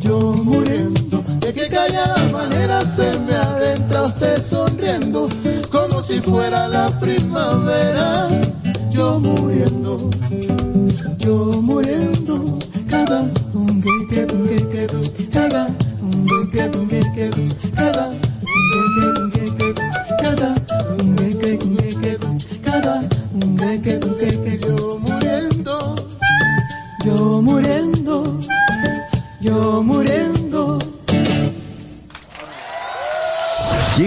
yo muriendo. De qué callada manera se me adentra usted sonriendo, como si fuera la primavera. Yo muriendo, yo muriendo. Cada un que que que que que, cada un que que que que, cada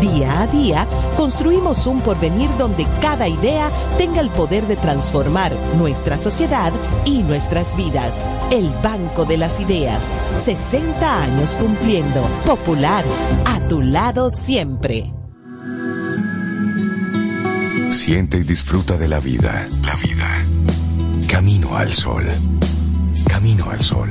Día a día, construimos un porvenir donde cada idea tenga el poder de transformar nuestra sociedad y nuestras vidas. El Banco de las Ideas, 60 años cumpliendo. Popular, a tu lado siempre. Siente y disfruta de la vida. La vida. Camino al sol. Camino al sol.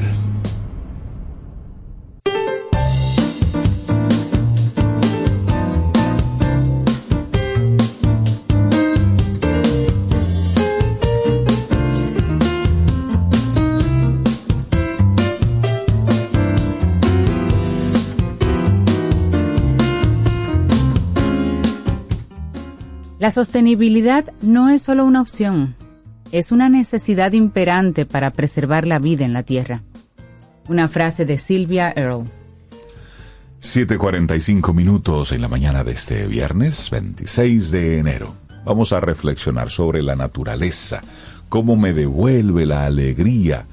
La sostenibilidad no es solo una opción, es una necesidad imperante para preservar la vida en la Tierra. Una frase de Sylvia Earle. 7.45 minutos en la mañana de este viernes 26 de enero. Vamos a reflexionar sobre la naturaleza, cómo me devuelve la alegría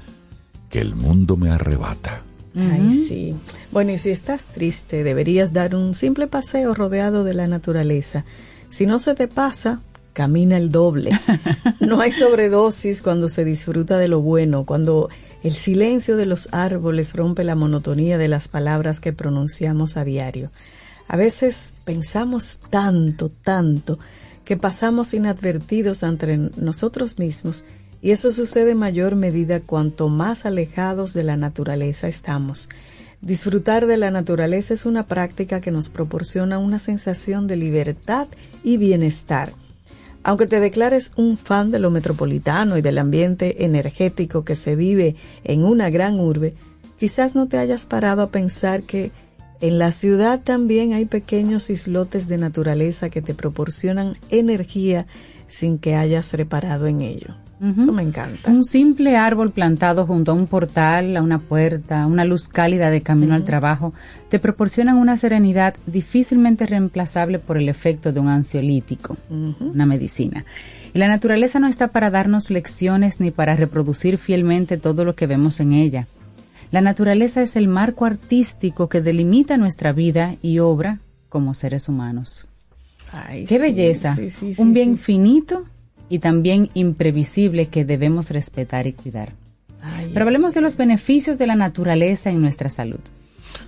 que el mundo me arrebata. Ay, sí. Bueno, y si estás triste, deberías dar un simple paseo rodeado de la naturaleza. Si no se te pasa, camina el doble. No hay sobredosis cuando se disfruta de lo bueno, cuando el silencio de los árboles rompe la monotonía de las palabras que pronunciamos a diario. A veces pensamos tanto, tanto, que pasamos inadvertidos entre nosotros mismos y eso sucede en mayor medida cuanto más alejados de la naturaleza estamos. Disfrutar de la naturaleza es una práctica que nos proporciona una sensación de libertad y bienestar. Aunque te declares un fan de lo metropolitano y del ambiente energético que se vive en una gran urbe, quizás no te hayas parado a pensar que en la ciudad también hay pequeños islotes de naturaleza que te proporcionan energía sin que hayas reparado en ello. Eso me encanta. Un simple árbol plantado junto a un portal, a una puerta, una luz cálida de camino al trabajo, te proporcionan una serenidad difícilmente reemplazable por el efecto de un ansiolítico, una medicina. Y la naturaleza no está para darnos lecciones ni para reproducir fielmente todo lo que vemos en ella. La naturaleza es el marco artístico que delimita nuestra vida y obra como seres humanos. Ay, ¡Qué sí, belleza! sí, sí, un bien finito y también imprevisible que debemos respetar y cuidar. Pero hablemos de los beneficios de la naturaleza en nuestra salud.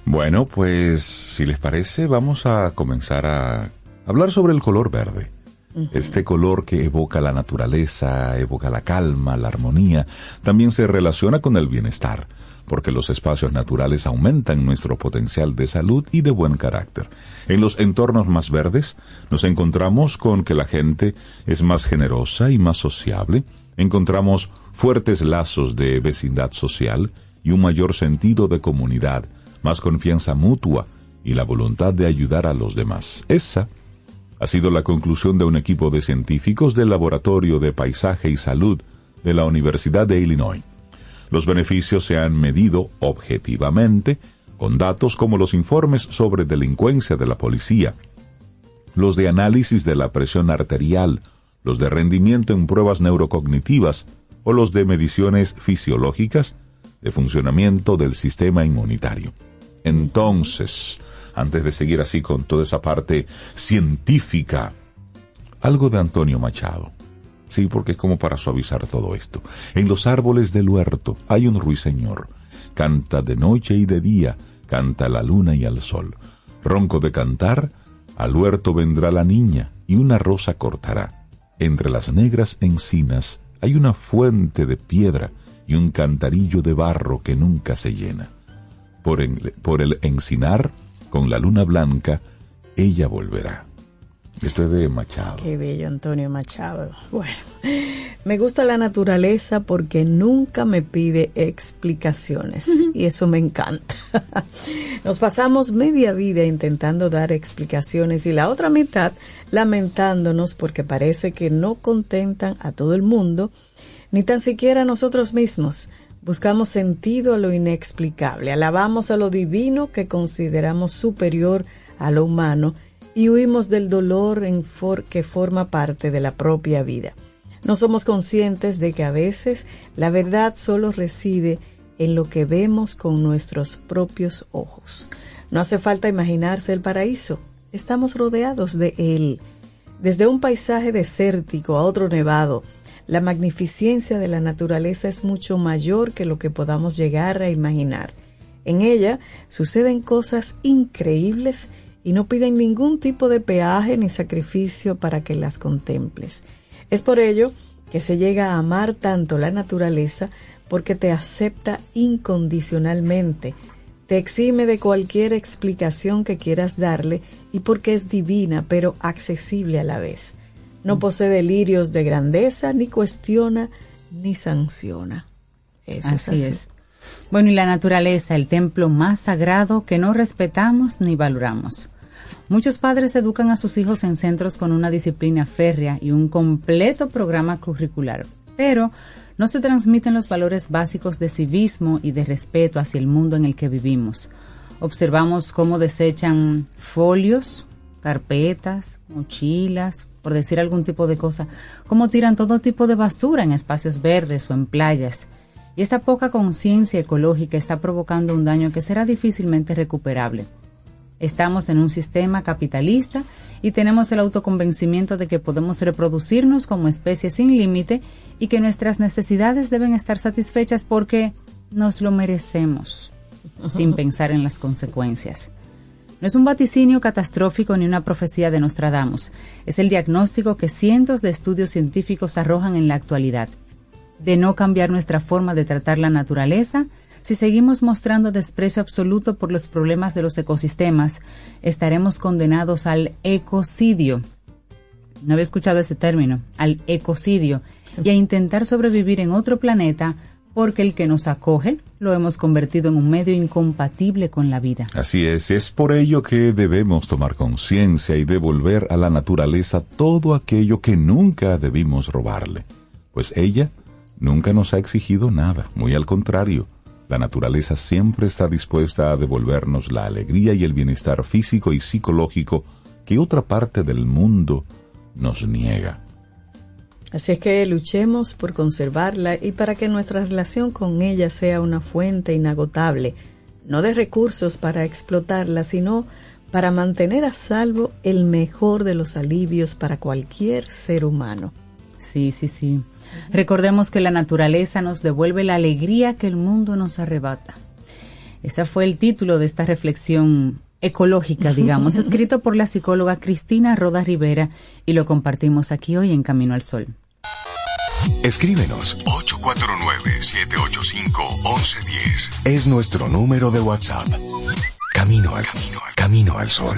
Bueno, pues si les parece, vamos a comenzar a hablar sobre el color verde. Este color que evoca la naturaleza, evoca la calma, la armonía, también se relaciona con el bienestar, porque los espacios naturales aumentan nuestro potencial de salud y de buen carácter. En los entornos más verdes nos encontramos con que la gente es más generosa y más sociable, encontramos fuertes lazos de vecindad social y un mayor sentido de comunidad, más confianza mutua y la voluntad de ayudar a los demás. Esa ha sido la conclusión de un equipo de científicos del Laboratorio de Paisaje y Salud de la Universidad de Illinois. Los beneficios se han medido objetivamente con datos como los informes sobre delincuencia de la policía, los de análisis de la presión arterial, los de rendimiento en pruebas neurocognitivas o los de mediciones fisiológicas de funcionamiento del sistema inmunitario. Entonces, antes de seguir así con toda esa parte científica, algo de Antonio Machado. Sí, porque es como para suavizar todo esto. En los árboles del huerto hay un ruiseñor. Canta de noche y de día, canta la luna y al sol. Ronco de cantar, al huerto vendrá la niña y una rosa cortará. Entre las negras encinas hay una fuente de piedra y un cantarillo de barro que nunca se llena. Por, por el encinar, con la luna blanca, ella volverá. Esto es de Machado. Qué bello, Antonio Machado. Bueno, me gusta la naturaleza porque nunca me pide explicaciones y eso me encanta. Nos pasamos media vida intentando dar explicaciones y la otra mitad lamentándonos porque parece que no contentan a todo el mundo, ni tan siquiera a nosotros mismos. Buscamos sentido a lo inexplicable, alabamos a lo divino que consideramos superior a lo humano y huimos del dolor en for- que forma parte de la propia vida. No somos conscientes de que a veces la verdad solo reside en lo que vemos con nuestros propios ojos. No hace falta imaginarse el paraíso, estamos rodeados de él. Desde un paisaje desértico a otro nevado, la magnificencia de la naturaleza es mucho mayor que lo que podamos llegar a imaginar. En ella suceden cosas increíbles y no piden ningún tipo de peaje ni sacrificio para que las contemples. Es por ello que se llega a amar tanto la naturaleza porque te acepta incondicionalmente, te exime de cualquier explicación que quieras darle y porque es divina pero accesible a la vez. No posee delirios de grandeza, ni cuestiona, ni sanciona. Eso es Así así. es. Bueno, y la naturaleza, el templo más sagrado que no respetamos ni valoramos. Muchos padres educan a sus hijos en centros con una disciplina férrea y un completo programa curricular, pero no se transmiten los valores básicos de civismo y de respeto hacia el mundo en el que vivimos. Observamos cómo desechan folios, carpetas, mochilas, por decir algún tipo de cosa, cómo tiran todo tipo de basura en espacios verdes o en playas. Y esta poca conciencia ecológica está provocando un daño que será difícilmente recuperable. Estamos en un sistema capitalista y tenemos el autoconvencimiento de que podemos reproducirnos como especie sin límite y que nuestras necesidades deben estar satisfechas porque nos lo merecemos, sin pensar en las consecuencias. No es un vaticinio catastrófico ni una profecía de Nostradamus, es el diagnóstico que cientos de estudios científicos arrojan en la actualidad. De no cambiar nuestra forma de tratar la naturaleza, si seguimos mostrando desprecio absoluto por los problemas de los ecosistemas, estaremos condenados al ecocidio. No había escuchado ese término, al ecocidio, y a intentar sobrevivir en otro planeta porque el que nos acoge lo hemos convertido en un medio incompatible con la vida. Así es, es por ello que debemos tomar conciencia y devolver a la naturaleza todo aquello que nunca debimos robarle, pues ella nunca nos ha exigido nada, muy al contrario, la naturaleza siempre está dispuesta a devolvernos la alegría y el bienestar físico y psicológico que otra parte del mundo nos niega. Así es que luchemos por conservarla y para que nuestra relación con ella sea una fuente inagotable, no de recursos para explotarla, sino para mantener a salvo el mejor de los alivios para cualquier ser humano. Sí, sí, sí. Recordemos que la naturaleza nos devuelve la alegría que el mundo nos arrebata. Ese fue el título de esta reflexión ecológica, digamos, escrito por la psicóloga Cristina Roda Rivera y lo compartimos aquí hoy en Camino al Sol. Escríbenos 849-785-1110. Es nuestro número de WhatsApp. Camino al camino, al camino al sol.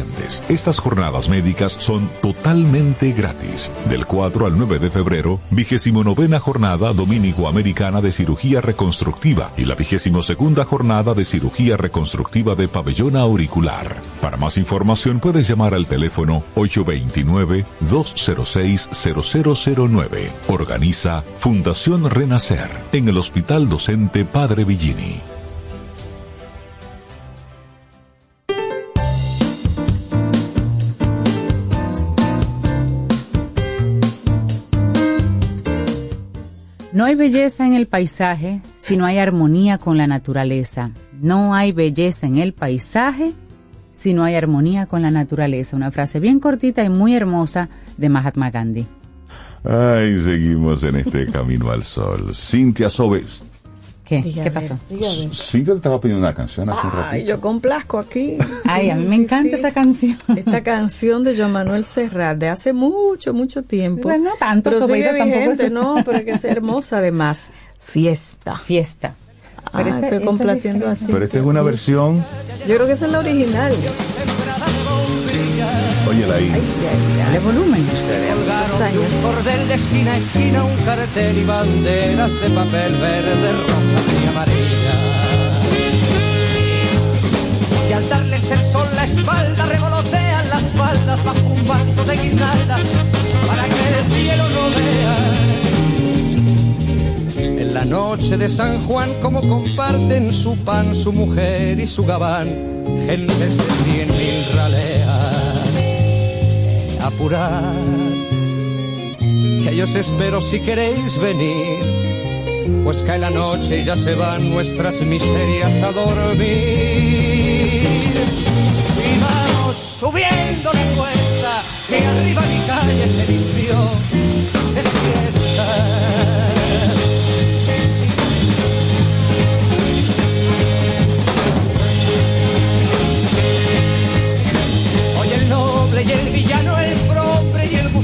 Estas jornadas médicas son totalmente gratis. Del 4 al 9 de febrero, vigésimo novena jornada dominico-americana de cirugía reconstructiva y la vigésimo segunda jornada de cirugía reconstructiva de pabellón auricular. Para más información puedes llamar al teléfono 829-206-0009. Organiza Fundación Renacer en el Hospital Docente Padre Villini. No hay belleza en el paisaje si no hay armonía con la naturaleza. No hay belleza en el paisaje si no hay armonía con la naturaleza. Una frase bien cortita y muy hermosa de Mahatma Gandhi. Ay, seguimos en este camino al sol. Cintia Sobe. ¿Qué? Dígame, ¿Qué pasó? Cintia te estaba pidiendo una canción hace un Ay, ratito. yo complazco aquí. Ay, a mí me Sí, encanta sí. esa canción. Esta canción de Joan Manuel Serrat de hace mucho, mucho tiempo. Bueno, no tanto, pero sigue vigente, es- no, pero que es hermosa además. Fiesta. Fiesta. Ah, esta- estoy esta complaciendo así. Pero esta es una versión. Yo creo que esa es la original. Óyela ahí. Dale volumen. Muchos años. Cordel de esquina a esquina, un cartel y banderas de papel verde, rosas y amarillas. Y al darles el sol la espalda, revolotean las faldas bajo un manto de guirnalda para que el cielo no vea. En la noche de San Juan, como comparten su pan, su mujer y su gabán, gentes de cien mil raleas. Apurad, que yo os espero si queréis venir pues cae la noche y ya se van nuestras miserias a dormir. Y vamos subiendo la cuesta, que arriba mi calle se vistió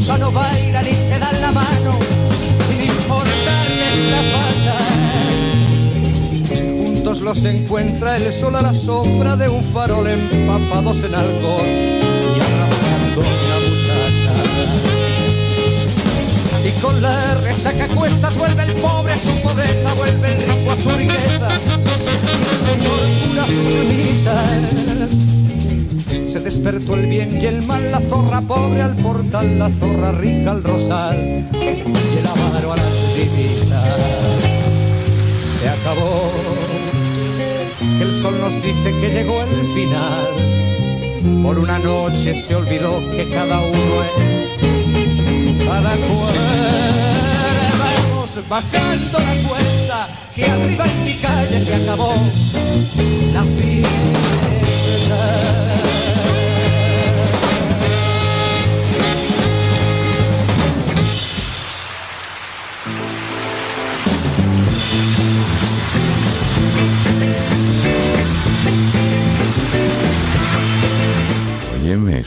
pobre y el gusano bailan y se dan la mano sin importarles la falla. Juntos los encuentra el sol a la sombra de un farol empapados en alcohol y abrazando a una muchacha. Y con la resaca cuestas vuelve el pobre a su pobreza, vuelve el rico a su riqueza. Por puras misas despertó el bien y el mal, la zorra pobre al portal, la zorra rica al rosal y el avaro a las divisas. Se acabó, que el sol nos dice que llegó el final. Por una noche se olvidó que cada uno es cada cual. Vamos bajando la cuesta, que arriba en mi calle se acabó la fiesta.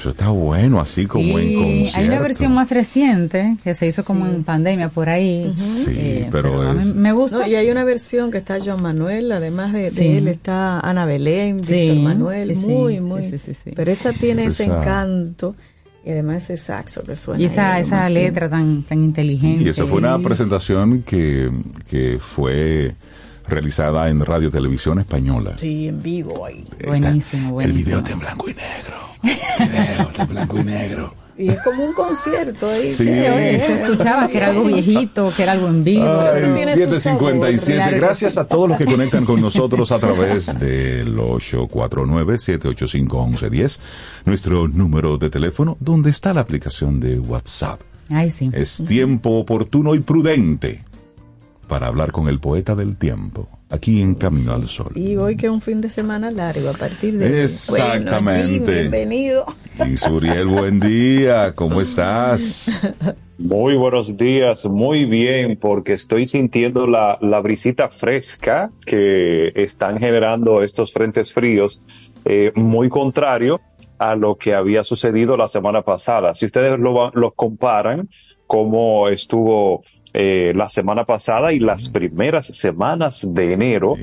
Eso está bueno, así como en concierto. hay una versión más reciente que se hizo como en pandemia por ahí. Sí, Eh, pero, a mí es- me gusta. No, y hay una versión que está Joan Manuel, además de, él está Ana Belén, Sí, Víctor Manuel, sí, sí, muy, sí, muy. sí, sí, sí. Pero esa tiene ese Esa- encanto y además ese saxo que suena. Y esa, ahí, esa letra tan, tan inteligente. Y esa fue una presentación que, que fue realizada en Radio Televisión Española. Sí, en vivo ahí. Buenísimo, El buenísimo. video está en blanco y negro. El video está en blanco y negro. Y es como un concierto ahí. Sí. Se, oye, se escuchaba que era algo viejito, que era algo en vivo. Ay, Eso tiene su 757. sabor. Claro que Gracias sí. a todos los que conectan con nosotros a través del 849-785-1110, nuestro número de teléfono, donde está la aplicación de WhatsApp. Ay, sí. Es tiempo oportuno y prudente para hablar con el poeta del tiempo, aquí en Camino al Sol. Y hoy que es un fin de semana largo a partir de Exactamente. Bueno, Jim, bienvenido. Y Suriel, buen día, ¿cómo estás? Muy buenos días, muy bien, porque estoy sintiendo la, la brisita fresca que están generando estos frentes fríos, eh, muy contrario a lo que había sucedido la semana pasada. Si ustedes lo, lo comparan, cómo estuvo eh, la semana pasada y las primeras semanas de enero,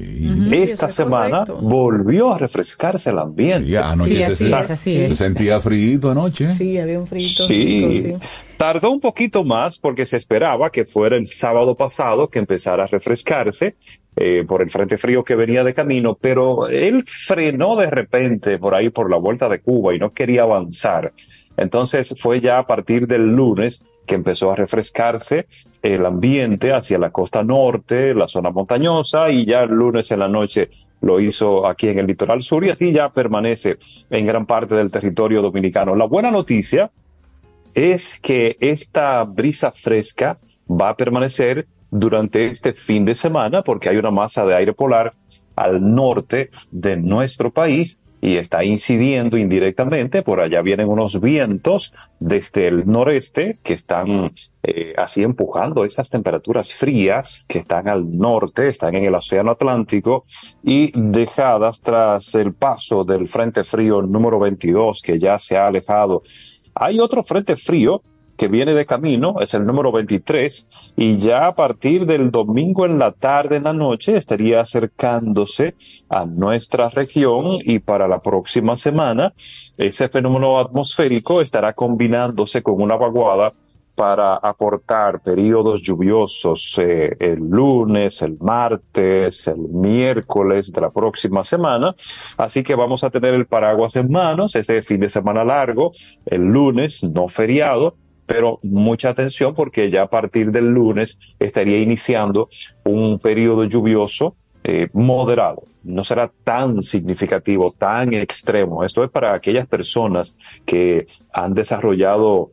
esta es semana correcto. volvió a refrescarse el ambiente. Sí, anoche Sí, se, así es, así se sentía frío anoche. Sí, había un rico, sí. tardó un poquito más porque se esperaba que fuera el sábado pasado que empezara a refrescarse eh, por el frente frío que venía de camino, pero él frenó de repente por ahí por la vuelta de Cuba y no quería avanzar. Entonces fue ya a partir del lunes que empezó a refrescarse el ambiente hacia la costa norte, la zona montañosa, y ya el lunes en la noche lo hizo aquí en el litoral sur y así ya permanece en gran parte del territorio dominicano. La buena noticia es que esta brisa fresca va a permanecer durante este fin de semana porque hay una masa de aire polar al norte de nuestro país y está incidiendo indirectamente. Por allá vienen unos vientos desde el noreste que están eh, así empujando esas temperaturas frías que están al norte, están en el Océano Atlántico y dejadas tras el paso del Frente Frío número 22 que ya se ha alejado. Hay otro Frente Frío que viene de camino, es el número 23, y ya a partir del domingo en la tarde, en la noche, estaría acercándose a nuestra región y para la próxima semana ese fenómeno atmosférico estará combinándose con una vaguada para aportar periodos lluviosos eh, el lunes, el martes, el miércoles de la próxima semana. Así que vamos a tener el paraguas en manos, este fin de semana largo, el lunes, no feriado, pero mucha atención porque ya a partir del lunes estaría iniciando un periodo lluvioso eh, moderado. No será tan significativo, tan extremo. Esto es para aquellas personas que han desarrollado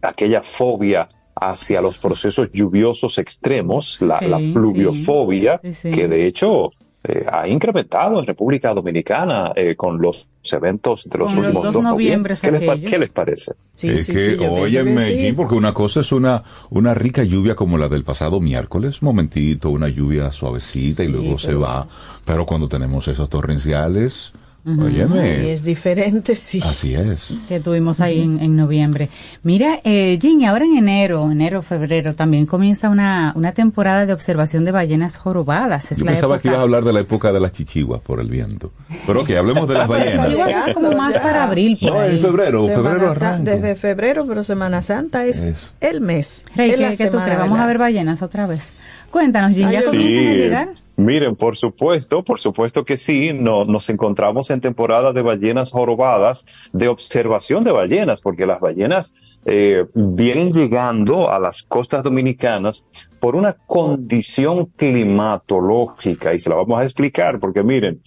aquella fobia hacia los procesos lluviosos extremos, la, la Sí, pluviofobia, sí, sí. que de hecho eh, ha incrementado en República Dominicana eh, con los eventos de los Con los últimos dos dos noviembres ¿Qué les, qué parece? es que, oye, en Medellín, porque una cosa es una, una rica lluvia como la del pasado miércoles, momentito, una lluvia suavecita y luego se va. Pero cuando tenemos esos torrenciales, óyeme, Y es diferente, sí. así es. que tuvimos ahí en, en noviembre. Mira, eh, Ginny, ahora en enero, enero, febrero, también comienza una, una temporada de observación de ballenas jorobadas. Es Yo la pensaba que ibas a hablar de la época de las chichiguas por el viento. Pero que hablemos de las ballenas. Chihuahua es como más para abril. por No, en febrero, Semana febrero arranca. Desde febrero, pero Semana Santa es el mes. Rey, ¿qué, tú crees? Vamos la- a ver ballenas otra vez. Cuéntanos, Ginny, ¿ya comienzan a llegar? Miren, por supuesto, por supuesto que sí, no, nos encontramos en temporada de ballenas jorobadas, de observación de ballenas, porque las ballenas eh, vienen llegando a las costas dominicanas por una condición climatológica, y se la vamos a explicar, porque miren,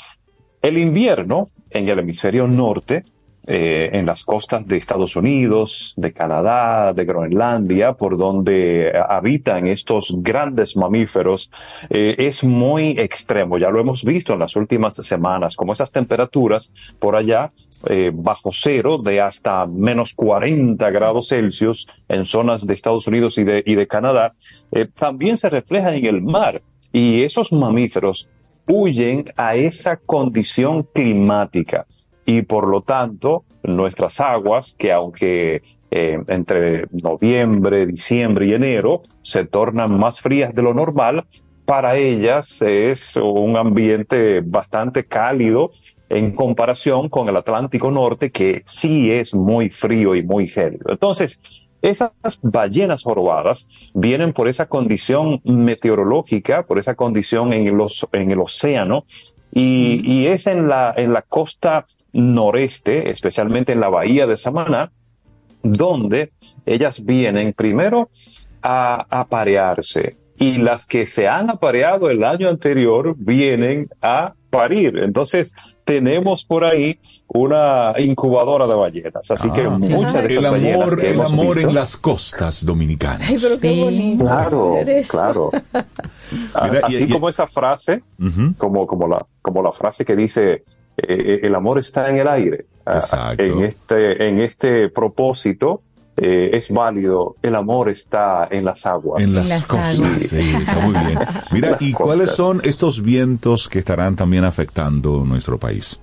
el invierno en el hemisferio norte, eh, en las costas de Estados Unidos, de Canadá, de Groenlandia, por donde habitan estos grandes mamíferos, eh, es muy extremo. Ya lo hemos visto en las últimas semanas, como esas temperaturas por allá eh, bajo cero de hasta menos 40 grados Celsius en zonas de Estados Unidos y de, Canadá, también se refleja en el mar. Y esos mamíferos huyen a esa condición climática y por lo tanto nuestras aguas, que aunque eh, entre noviembre, diciembre y enero se tornan más frías de lo normal, para ellas es un ambiente bastante cálido en comparación con el Atlántico Norte, que sí es muy frío y muy gélido. Entonces, esas ballenas jorobadas vienen por esa condición meteorológica, por esa condición en, los, en el océano, y, y es en la, en la costa noreste, especialmente en la bahía de Samaná, donde ellas vienen primero a aparearse y las que se han apareado el año anterior vienen a parir. Entonces tenemos por ahí una incubadora de ballenas. Así que Ah, muchas de el esas ballenas amor, que el hemos amor visto- en las costas dominicanas. Ay, pero qué bonito. Claro, claro. Y- Así y- como esa frase, como, como, la, como la frase que dice, eh, el amor está en el aire. Ah, Exacto. En este, en este propósito eh, es válido, el amor está en las aguas. En las, costas, sí, está muy bien. Mira, Las ¿y cuáles son estos vientos que estarán también afectando nuestro país?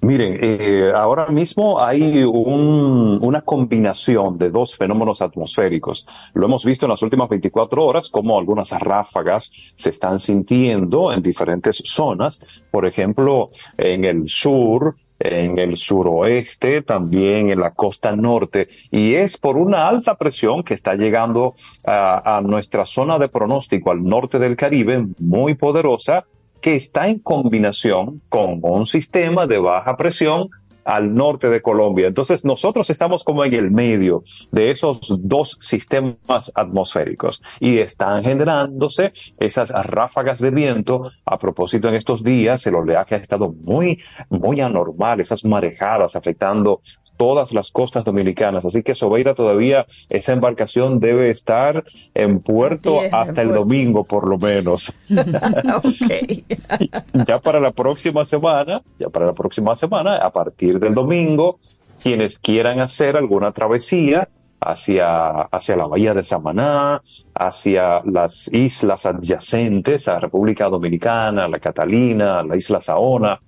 Miren, eh, ahora mismo hay un- una combinación de dos fenómenos atmosféricos. Lo hemos visto en las últimas 24 horas, como algunas ráfagas se están sintiendo en diferentes zonas. Por ejemplo, en el sur, en el suroeste, también en la costa norte. Y es por una alta presión que está llegando a, a nuestra zona de pronóstico al norte del Caribe, muy poderosa, que está en combinación con un sistema de baja presión al norte de Colombia. Entonces nosotros estamos como en el medio de esos dos sistemas atmosféricos y están generándose esas ráfagas de viento. A propósito, en estos días el oleaje ha estado muy, muy anormal, esas marejadas afectando todas las costas dominicanas. Así que Sobeira todavía esa embarcación debe estar en puerto en hasta el puerto. domingo por lo menos. ok. ya para la próxima semana, ya para la próxima semana, a partir del domingo, quienes quieran hacer alguna travesía hacia, hacia la bahía de Samaná, hacia las islas adyacentes a República Dominicana, la Catalina, la isla Saona,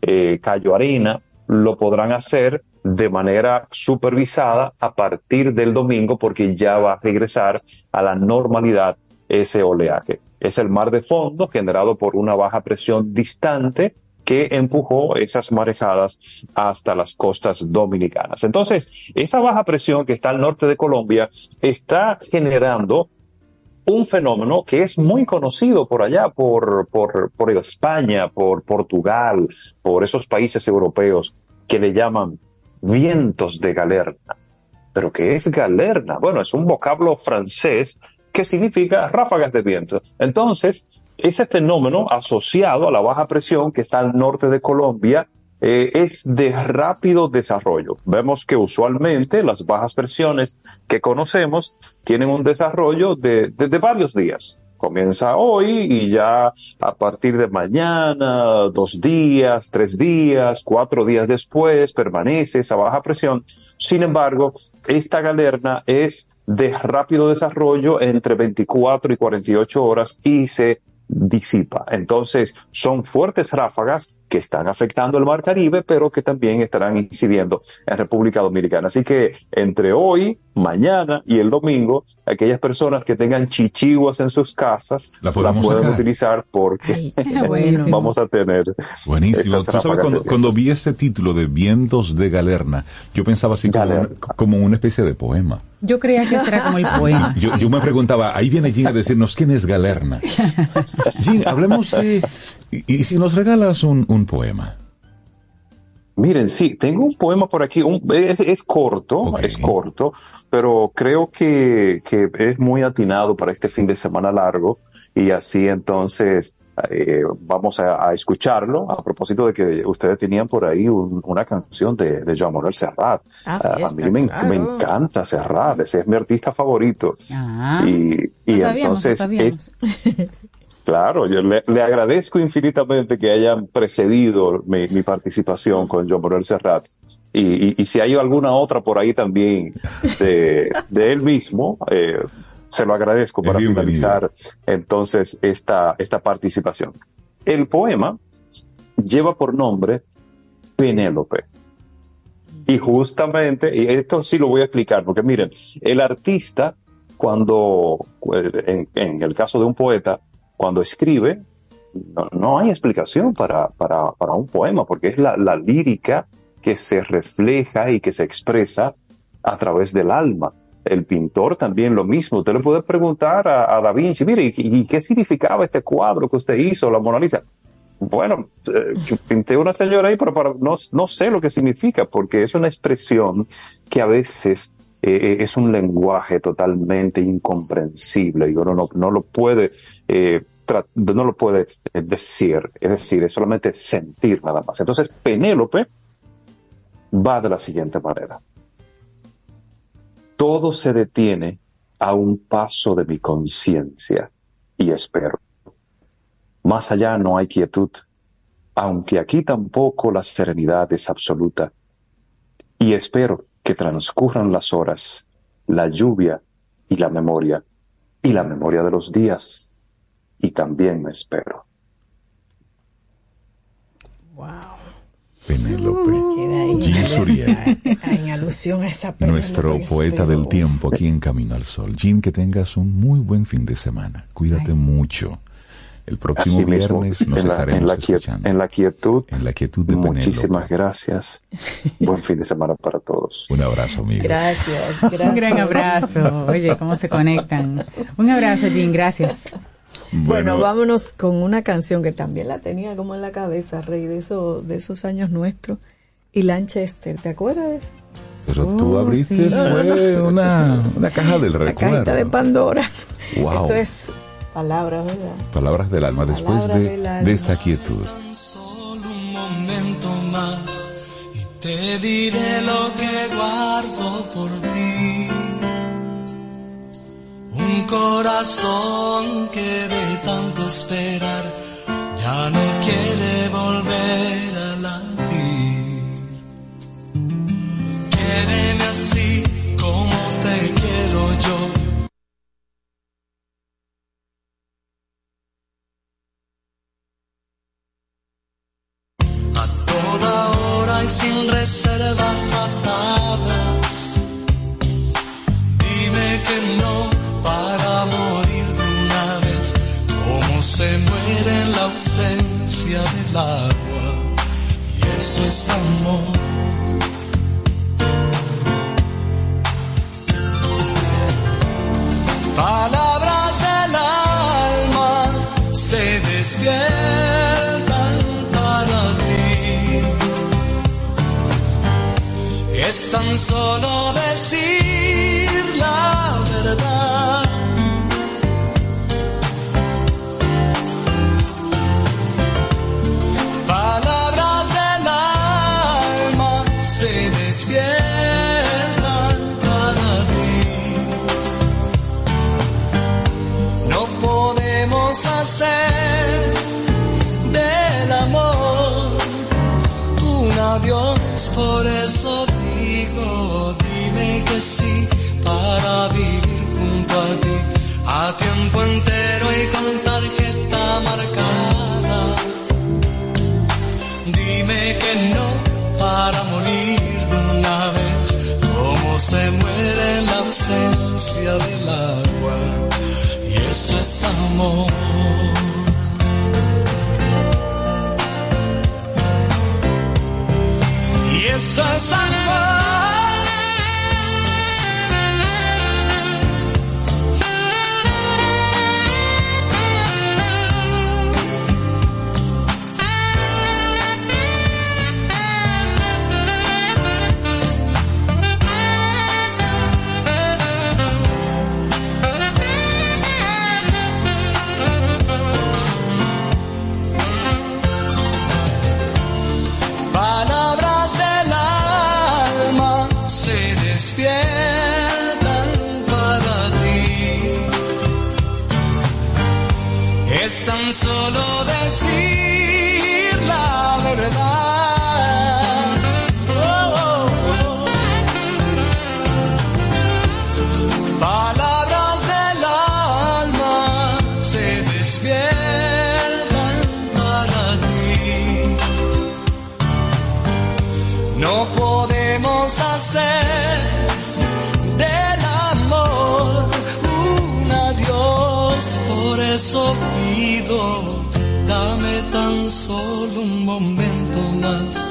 eh, Cayo Arena, lo podrán hacer de manera supervisada a partir del domingo porque ya va a regresar a la normalidad ese oleaje. Es el mar de fondo generado por una baja presión distante que empujó esas marejadas hasta las costas dominicanas. Entonces, esa baja presión que está al norte de Colombia está generando un fenómeno que es muy conocido por allá, por, por, por España, por Portugal, por esos países europeos que le llaman vientos de galerna. ¿Pero qué es galerna? Bueno, es un vocablo francés que significa ráfagas de viento. Entonces, ese fenómeno asociado a la baja presión que está al norte de Colombia eh, es de rápido desarrollo. Vemos que usualmente las bajas presiones que conocemos tienen un desarrollo de, de varios días. Comienza hoy y ya a partir de mañana, dos días, tres días, cuatro días después permanece esa baja presión. Sin embargo, esta galerna es de rápido desarrollo entre 24 y 48 horas y se disipa. Entonces, son fuertes ráfagas que están afectando el Mar Caribe, pero que también estarán incidiendo en República Dominicana. Así que entre hoy, mañana y el domingo, aquellas personas que tengan chichiguas en sus casas la, pueden utilizar porque vamos a tener. Buenísimo. Tú sabes, cuando, cuando, vi ese título de Vientos de Galerna, yo pensaba así como, como, una especie de poema. Yo creía que era como el poema. Yo, yo me preguntaba, ahí viene Jim a decirnos quién es Galerna. Jim, hablemos de y, si nos regalas un, un, poema. Miren, sí, tengo un poema por aquí, es, corto, es corto, pero creo que, que, es muy atinado para este fin de semana largo y así entonces eh, vamos a, escucharlo a propósito de que ustedes tenían por ahí una canción de, de Joan Manuel Serrat. Ah, a mí me, me, encanta Serrat, ese es mi artista favorito. Ah, y, y entonces Claro, yo le, agradezco infinitamente que hayan precedido mi, participación con John Manuel Serrat. Y, si hay alguna otra por ahí también de, él mismo, eh, se lo agradezco para finalizar entonces esta, esta participación. El poema lleva por nombre Penélope. Y justamente, y esto sí lo voy a explicar, porque miren, el artista, cuando, en, en el caso de un poeta, cuando escribe, no, hay explicación para, para, para, un poema, porque es la, la, lírica que se refleja y que se expresa a través del alma. El pintor también lo mismo. Usted le puede preguntar a, Da Vinci, mire, ¿y, qué significaba este cuadro que usted hizo, la Mona Lisa? Bueno, eh, pinté una señora ahí, pero para, no, sé lo que significa, porque es una expresión que a veces eh, eh, es un lenguaje totalmente incomprensible y uno no, no lo puede eh, no lo puede decir, es decir, es solamente sentir nada más. Entonces, Penélope va de la siguiente manera. Todo se detiene a un paso de mi conciencia y espero. Más allá no hay quietud, aunque aquí tampoco la serenidad es absoluta. Y espero que transcurran las horas, la lluvia y la memoria, y la memoria de los días, y también me espero. Wow. Penélope. En alusión a esa Nuestro poeta del tiempo aquí en Camino al Sol. Jim, que tengas un muy buen fin de semana. Cuídate mucho. El próximo viernes nos estaremos en la, escuchando. En la quietud. En la quietud de Muchísimas gracias. Buen fin de semana para todos. Un abrazo, amigo. Gracias, gracias. Un gran abrazo. Oye, cómo se conectan. Un abrazo, Jim. Gracias. Bueno, vámonos con una canción que también la tenía como en la cabeza, Rey, de, eso, de esos años nuestros. Y Lanchester, ¿te acuerdas de eso? Pero tú oh, abriste fue una, una, caja del recuerdo. La caja de Pandora. Wow. Esto es Palabras, ¿verdad? Palabras del alma, después de, de, esta quietud. Solo un momento más y te diré lo que guardo por ti. Un corazón que de tanto esperar ya no quiere volver a latir. Quiereme así como te quiero yo sin reservas atadas. Dime que no para morir de una vez, como se muere en la ausencia del agua. es amor. Palabras del alma se despiertan para ti. Es tan solo decir la verdad. Adiós, por eso digo, dime que sí para vivir junto a ti a tiempo entero y con tarjeta pido, dame tan solo un momento más.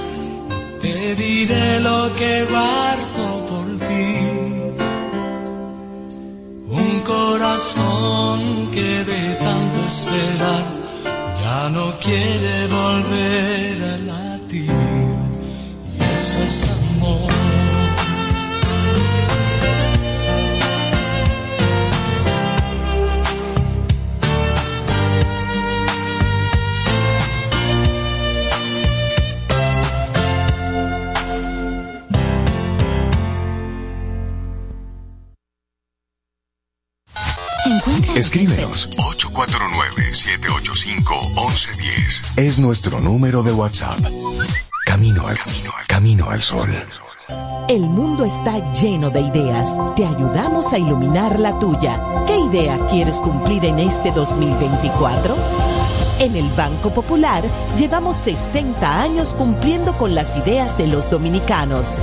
Te diré lo que guardo por ti. Un corazón que de tanto esperar ya no quiere volver a latir. 849-785-1110. Es nuestro número de WhatsApp. Camino al camino, al camino al sol. El mundo está lleno de ideas. Te ayudamos a iluminar la tuya. ¿Qué idea quieres cumplir en este 2024? En el Banco Popular llevamos 60 años cumpliendo con las ideas de los dominicanos.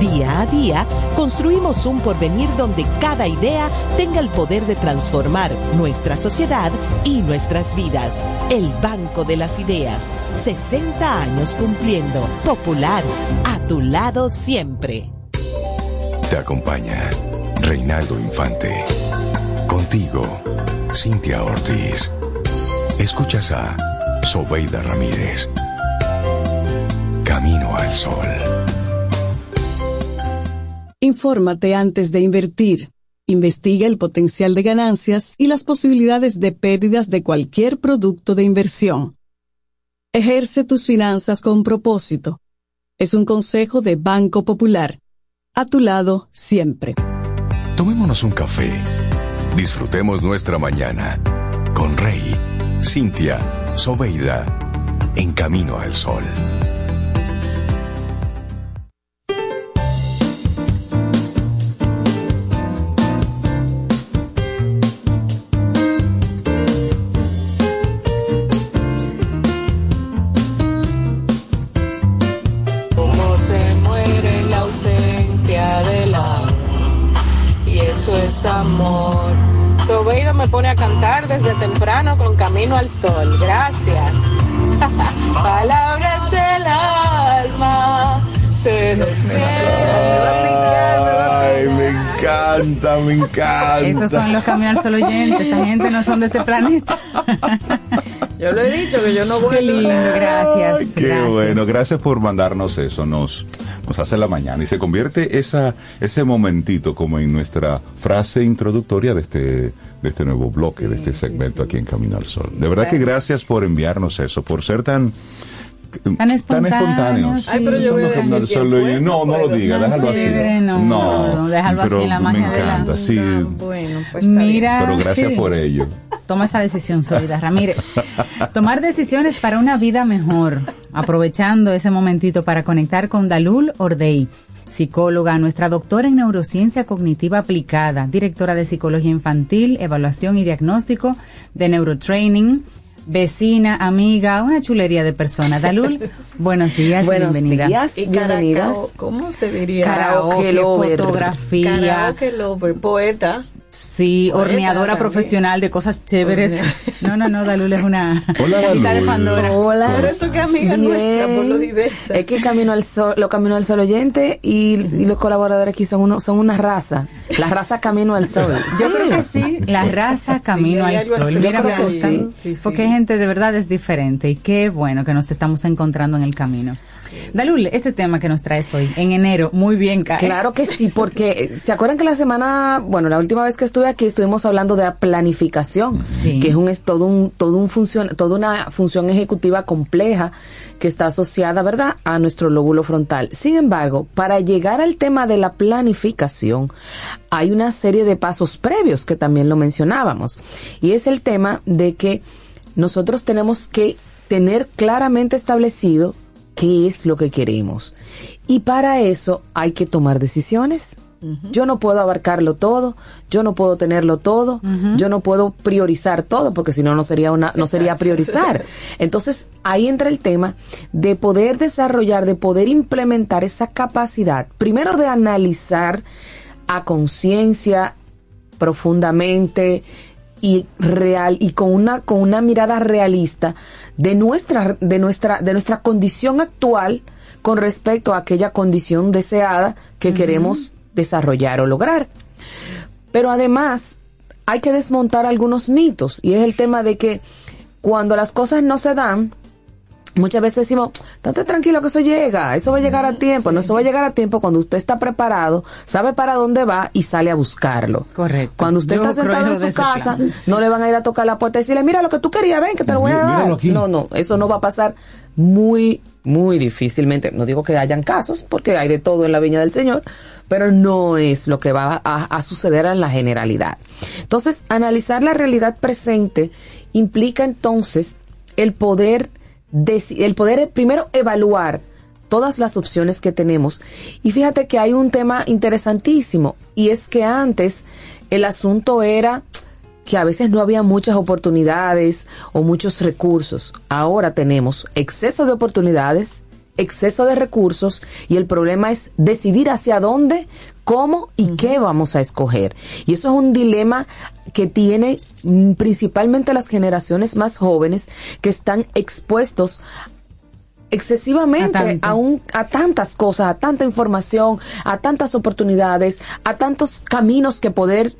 Día a día, construimos un porvenir donde cada idea tenga el poder de transformar nuestra sociedad y nuestras vidas. El Banco de las Ideas, 60 años cumpliendo. Popular, a tu lado siempre. Te acompaña Reinaldo Infante. Contigo, Cintia Ortiz. Escuchas a Sobeida Ramírez. Camino al sol. Infórmate antes de invertir. Investiga el potencial de ganancias y las posibilidades de pérdidas de cualquier producto de inversión. Ejerce tus finanzas con propósito. Es un consejo de Banco Popular. A tu lado siempre. Tomémonos un café. Disfrutemos nuestra mañana con Rey, Cintia, Sobeida, en camino al sol. Con Camino al Sol. Gracias. Palabras del alma ustedes. Ay, me encanta, me encanta. Esos son los Camino al Sol oyentes. Esa gente no son de este planeta. Yo lo he dicho que yo no voy Qué lindo, gracias. Ay, qué gracias. bueno, gracias por mandarnos eso, nos, nos hace la mañana y se convierte esa, ese momentito como en nuestra frase introductoria de este, de este nuevo bloque, de este segmento aquí en Camino al Sol. De verdad que gracias por enviarnos eso, por ser tan Tan espontáneos. Ay, pero yo voy a decir no, no lo diga, déjalo así. chévere, no, no, déjalo pero así, la me magia de la- encanta, sí. Bueno, pues Mira, Pero gracias sí. por ello. Toma esa decisión, Solida Ramírez. Tomar decisiones para una vida mejor. Aprovechando ese momentito para conectar con Dalul Ordey, psicóloga, nuestra doctora en neurociencia cognitiva aplicada, directora de psicología infantil, evaluación y diagnóstico de neurotraining, vecina, amiga, una chulería de persona. Dalul, buenos días, Buenos bienvenida. días, Y bienvenidas. caracao, ¿cómo se diría? Karaoke, lover. fotografía. Karaoke lover, poeta. Sí, Poeta horneadora también. profesional de cosas chéveres. No, no, no, Dalul es una Hola, cajita de Dalul. Pandora. Hola. Pero eso que amiga Bien. nuestra, por lo diversa. Es que Camino al Sol, lo Camino al Sol oyente y, y los colaboradores aquí son uno, son una raza. La raza Camino al Sol. Yo creo que sí, la raza camino al sol. Mira, me ahí. gusta, Sí, sí, sí. porque hay gente de verdad es diferente y qué bueno que nos estamos encontrando en el camino. Dalul, este tema que nos traes hoy, en enero, muy bien, cae. Claro que sí, porque eh, se acuerdan que la semana, bueno, la última vez que estuve aquí estuvimos hablando de la planificación, Sí. que es un es todo un todo un función, toda una función ejecutiva compleja que está asociada, ¿verdad?, a nuestro lóbulo frontal. Sin embargo, para llegar al tema de la planificación, hay una serie de pasos previos que también lo mencionábamos, y es el tema de que nosotros tenemos que tener claramente establecido qué es lo que queremos. Y para eso hay que tomar decisiones. Yo no puedo abarcarlo todo, yo no puedo tenerlo todo, yo no puedo priorizar todo, porque si no no sería una no sería priorizar. Entonces, ahí entra el tema de poder desarrollar, de poder implementar esa capacidad, primero de analizar a conciencia profundamente y real y con una con una mirada realista de nuestra de nuestra de nuestra condición actual con respecto a aquella condición deseada que queremos desarrollar o lograr. Pero además hay que desmontar algunos mitos y es el tema de que cuando las cosas no se dan, Muchas veces decimos, estate tranquilo que eso llega, eso va a llegar a tiempo. No, eso va a llegar a tiempo cuando usted está preparado, sabe para dónde va y sale a buscarlo. Correcto. Cuando usted Yo está sentado en su casa, plan. no le van a ir a tocar la puerta y decirle, mira lo que tú querías, ven que te lo voy a dar. aquí. No, no, eso no va a pasar muy, muy difícilmente. No digo que hayan casos, porque hay de todo en la viña del Señor, pero no es lo que va a, a suceder en la generalidad. Entonces, analizar la realidad presente implica entonces el poder el poder primero evaluar todas las opciones que tenemos. Y fíjate que hay un tema interesantísimo, y es que antes el asunto era que a veces no había muchas oportunidades o muchos recursos. Ahora tenemos exceso de oportunidades, exceso de recursos, y el problema es decidir hacia dónde, cómo y qué vamos a escoger. Y eso es un dilema que tiene mm, principalmente las generaciones más jóvenes que están expuestos excesivamente A un, a tantas cosas, a tanta información, a tantas oportunidades, a tantos caminos que poder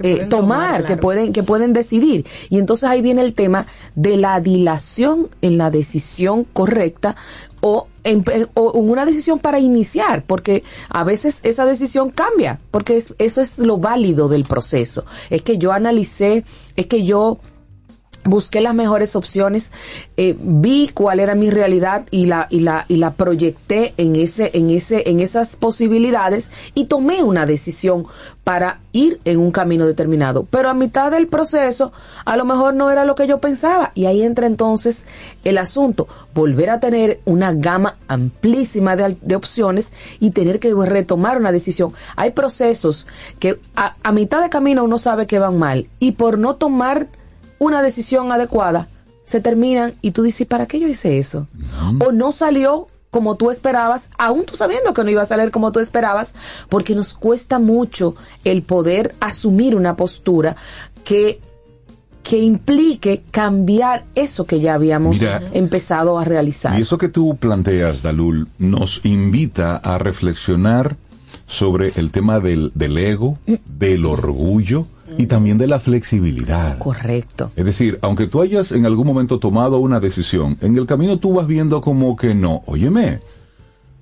eh, tomar, que pueden que pueden decidir. Y entonces ahí viene el tema de la dilación en la decisión correcta o en, en una decisión para iniciar, porque a veces esa decisión cambia, porque es- eso es lo válido del proceso. Es que yo analicé, es que yo busqué las mejores opciones, eh, vi cuál era mi realidad y la y la y la proyecté en ese en ese en esas posibilidades y tomé una decisión para ir en un camino determinado. Pero a mitad del proceso a lo mejor no era lo que yo pensaba y ahí entra entonces el asunto, volver a tener una gama amplísima de, de opciones y tener que retomar una decisión. Hay procesos que a, a mitad de camino uno sabe que van mal y por no tomar una decisión adecuada, se terminan y tú dices, ¿para qué yo hice eso? O no salió como tú esperabas, aún tú sabiendo que no iba a salir como tú esperabas, porque nos cuesta mucho el poder asumir una postura que, que implique cambiar eso que ya habíamos Mira, empezado a realizar. Y eso que tú planteas, Dalul, nos invita a reflexionar sobre el tema del, del ego, del orgullo y también de la flexibilidad. Correcto. Es decir, aunque tú hayas en algún momento tomado una decisión, en el camino tú vas viendo como que no, óyeme,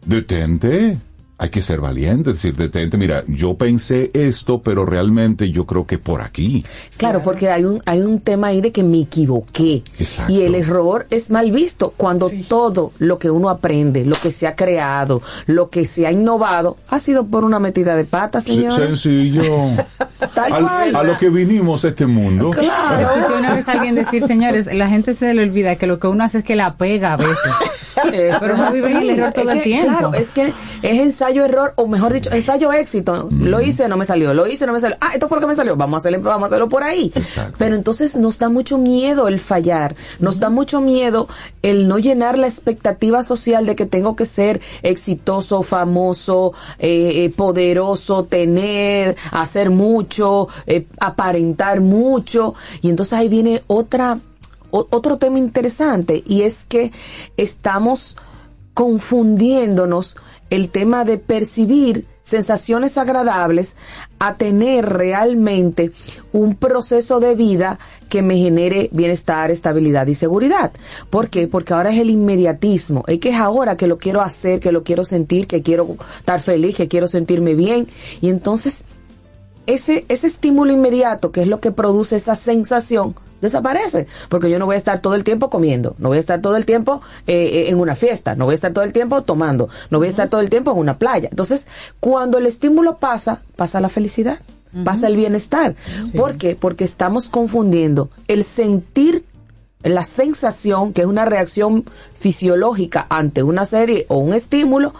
detente, hay que ser valiente, decir, detente, mira, yo pensé esto, pero realmente yo creo que por aquí. Claro, porque hay un, hay un tema ahí de que me equivoqué. Exacto. Y el error es mal visto cuando todo lo que uno aprende, lo que se ha creado, lo que se ha innovado, ha sido por una metida de pata, Se- señor. Sencillo. Tal Al- cual. a lo que vinimos a este mundo. Escuché una vez a alguien decir, señores, la gente se le olvida que lo que uno hace es que la pega a veces. Eso Pero es no viven así. el error todo Es el que, tiempo. Claro, es que es ensayo error, o mejor dicho, ensayo éxito. Lo hice, no me salió, lo hice, no me salió. Ah, esto por qué me salió. Vamos a hacerlo, vamos a hacerlo por ahí. Pero entonces nos da mucho miedo el fallar, nos da mucho miedo el no llenar la expectativa social de que tengo que ser exitoso, famoso, eh, eh, poderoso, tener, hacer mucho, eh, aparentar mucho. Y entonces ahí viene otra otro tema interesante y es que estamos confundiéndonos el tema de percibir sensaciones agradables a tener realmente un proceso de vida que me genere bienestar, estabilidad y seguridad. ¿Por qué? Porque ahora es el inmediatismo, es que es ahora que lo quiero hacer, que lo quiero sentir, que quiero estar feliz, que quiero sentirme bien y entonces ese, ese estímulo inmediato, que es lo que produce esa sensación, desaparece. Porque yo no voy a estar todo el tiempo comiendo, no voy a estar todo el tiempo eh, eh, en una fiesta, no voy a estar todo el tiempo tomando, no voy a estar todo el tiempo en una playa. Entonces, cuando el estímulo pasa, pasa la felicidad, pasa el bienestar. ¿Por qué? Porque estamos confundiendo el sentir la sensación, que es una reacción fisiológica ante una serie o un estímulo,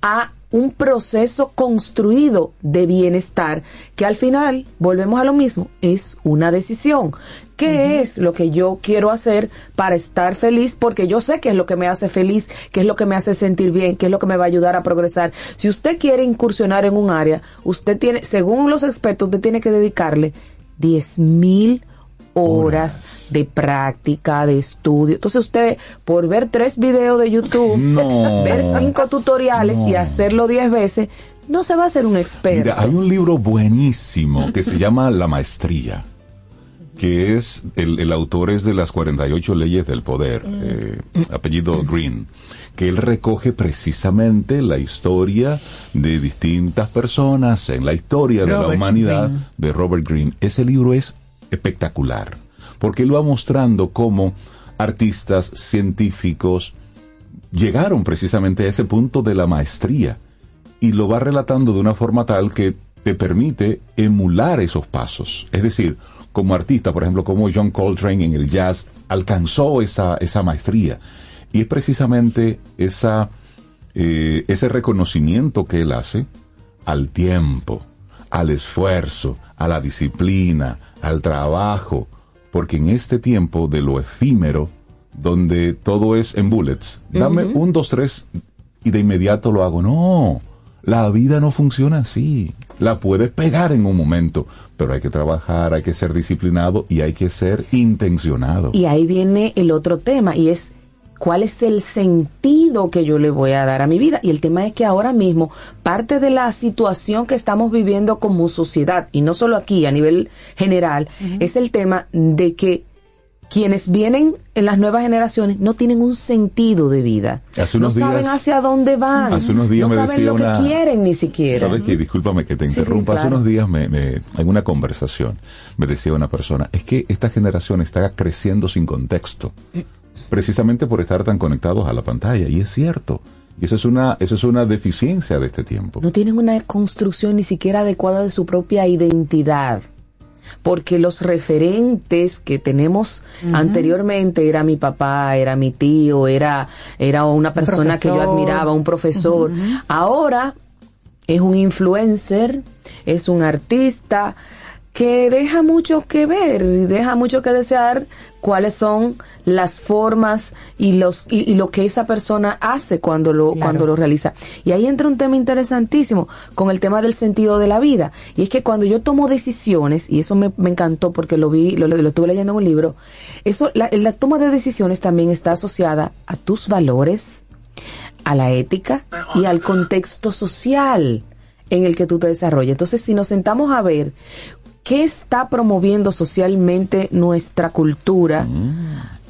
a un proceso construido de bienestar que al final, volvemos a lo mismo, es una decisión. ¿Qué es lo que yo quiero hacer para estar feliz? Porque yo sé qué es lo que me hace feliz, qué es lo que me hace sentir bien, qué es lo que me va a ayudar a progresar. Si usted quiere incursionar en un área, usted tiene, según los expertos, usted tiene que dedicarle 10 mil horas de práctica, de estudio. Entonces usted, por ver tres videos de YouTube, No. ver cinco tutoriales y hacerlo diez veces, no se va a hacer un experto. Mira, hay un libro buenísimo que se llama La Maestría, que es, el, el autor es de las 48 leyes del poder, eh, apellido Green, que él recoge precisamente la historia de distintas personas en la historia de la humanidad de Robert Greene. Ese libro es espectacular, porque él va mostrando cómo artistas, científicos, llegaron precisamente a ese punto de la maestría y lo va relatando de una forma tal que te permite emular esos pasos. Es decir, como artista, por ejemplo, como John Coltrane en el jazz alcanzó esa, esa maestría. Y es precisamente esa, eh, ese reconocimiento que él hace al tiempo, al esfuerzo, a la disciplina, al trabajo, porque en este tiempo de lo efímero, donde todo es en bullets, dame un, dos, tres y de inmediato lo hago. No, la vida no funciona así. La puedes pegar en un momento, pero hay que trabajar, hay que ser disciplinado y hay que ser intencionado. Y ahí viene el otro tema y es cuál es el sentido que yo le voy a dar a mi vida. Y el tema es que ahora mismo parte de la situación que estamos viviendo como sociedad, y no solo aquí, a nivel general, es el tema de que quienes vienen en las nuevas generaciones no tienen un sentido de vida. Hace no saben hacia dónde van. Hace unos días no me saben lo una- que quieren ni siquiera. ¿Sabes qué? Discúlpame que te Sí, sí, interrumpa. Hace claro. unos días me, me- en una conversación me decía una persona, es que esta generación está creciendo sin contexto, precisamente por estar tan conectados a la pantalla. Y es cierto. Y eso es una, eso es una deficiencia de este tiempo. no tienen una construcción ni siquiera adecuada de su propia identidad. Porque los referentes que tenemos anteriormente era mi papá, era mi tío, era, era una persona que yo admiraba, un profesor. Ahora es un influencer, es un artista que deja mucho que ver y deja mucho que desear cuáles son las formas y los y, y lo que esa persona hace cuando lo Claro. cuando lo realiza y ahí entra un tema interesantísimo con el tema del sentido de la vida y es que cuando yo tomo decisiones y eso me, me encantó porque lo vi lo, lo- lo estuve leyendo en un libro eso la, la toma de decisiones también está asociada a tus valores a la ética y al contexto social en el que tú te desarrollas. Entonces, si nos sentamos a ver qué está promoviendo socialmente nuestra cultura,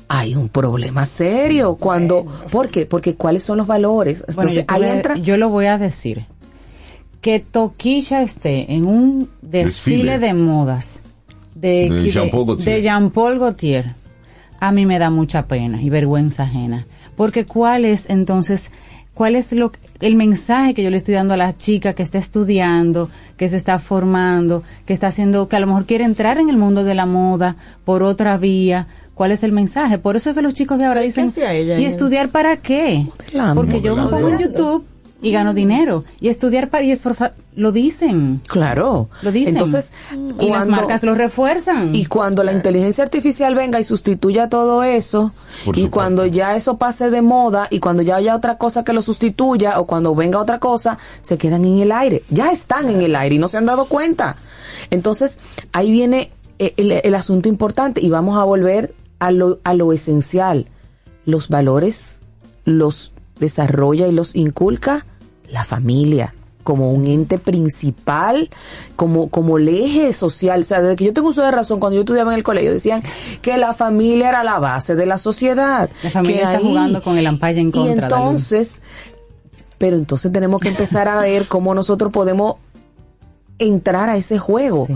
hay un problema serio. Cuando, ¿Por qué? Porque cuáles son los valores. Bueno, Entonces, yo, ahí entra. yo lo voy a decir. Que Toquilla esté en un desfile, Desfile. de modas de, De de- Jean-Paul Gaultier. de Jean-Paul Gaultier, a mí me da mucha pena y vergüenza ajena. Porque cuál es entonces, cuál es lo, el mensaje que yo le estoy dando a la chica que está estudiando, que se está formando, que está haciendo, que a lo mejor quiere entrar en el mundo de la moda por otra vía. ¿Cuál es el mensaje? Por eso es que los chicos de ahora ¿Pero qué dicen, ella ¿y estudiar para qué? Modelando. Porque yo me pongo en. YouTube y gano dinero. Y estudiar para y esforzar, lo dicen. Claro. Lo dicen. Entonces, y las cuando- marcas lo refuerzan. Y cuando la inteligencia artificial venga y sustituya todo eso, Por y cuando ya eso pase de moda, y cuando ya haya otra cosa que lo sustituya, o cuando venga otra cosa, se quedan en el aire. Ya están en el aire y no se han dado cuenta. Entonces, ahí viene eh, el, el asunto importante y vamos a volver a lo, a lo esencial. Los valores los desarrolla y los inculca la familia como un ente principal, como, como el eje social. O sea, desde que yo tengo uso de razón, cuando yo estudiaba en el colegio, decían que la familia era la base de la sociedad. La familia que está ahí- jugando con el ampalla en contra. Y entonces, pero entonces tenemos que empezar a ver cómo nosotros podemos entrar a ese juego. Sí.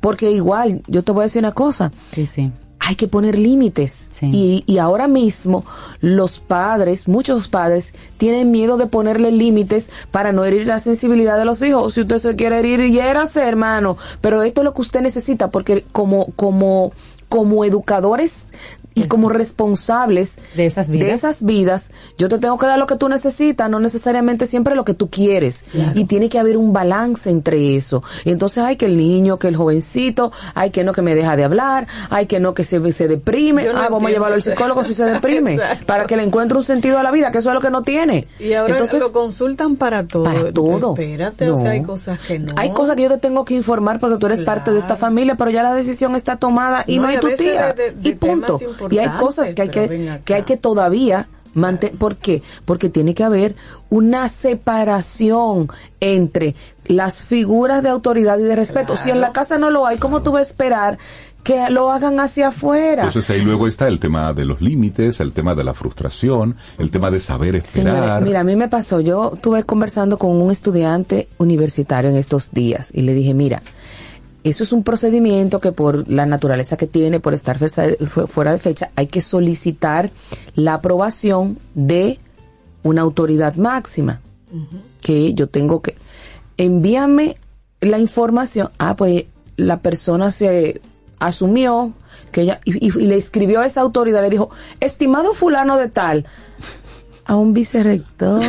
Porque igual, yo te voy a decir una cosa, Sí, sí. Hay que poner límites. Sí. Y, y ahora mismo los padres, muchos padres, tienen miedo de ponerle límites para no herir la sensibilidad de los hijos. Si usted se quiere herir, hiérase, hermano. Pero esto es lo que usted necesita, porque como, como, como educadores y como responsables De esas vidas. de esas vidas, yo te tengo que dar lo que tú necesitas, no necesariamente siempre lo que tú quieres. Y tiene que haber un balance entre eso. Y entonces hay que el niño, que el jovencito, hay que no que me deja de hablar, hay que no que se, se deprime. No ah, vamos a llevarlo al psicólogo si se deprime, para que le encuentre un sentido a la vida, que eso es lo que no tiene. Y ahora entonces, lo consultan para todo. para todo. Espérate, o sea, hay cosas que no. Hay cosas que yo te tengo que informar porque tú eres parte de esta familia, pero ya la decisión está tomada y No, hay tu tía. de- de- y punto. Y hay cosas que hay que, que hay que todavía mantener. ¿Por qué? Porque tiene que haber una separación entre las figuras de autoridad y de respeto. Si en la casa no lo hay, ¿cómo tú vas a esperar que lo hagan hacia afuera? Entonces ahí luego está el tema de los límites, el tema de la frustración, el tema de saber Señores, esperar. mira, a mí me pasó, yo estuve conversando con un estudiante universitario en estos días y le dije, mira, eso es un procedimiento que por la naturaleza que tiene, por estar fuera de fecha, hay que solicitar la aprobación de una autoridad máxima. Que yo tengo que... Envíame la información. Ah, pues la persona se asumió que ella... Y, y- y le escribió a esa autoridad, le dijo, estimado fulano de tal, a un vicerrector.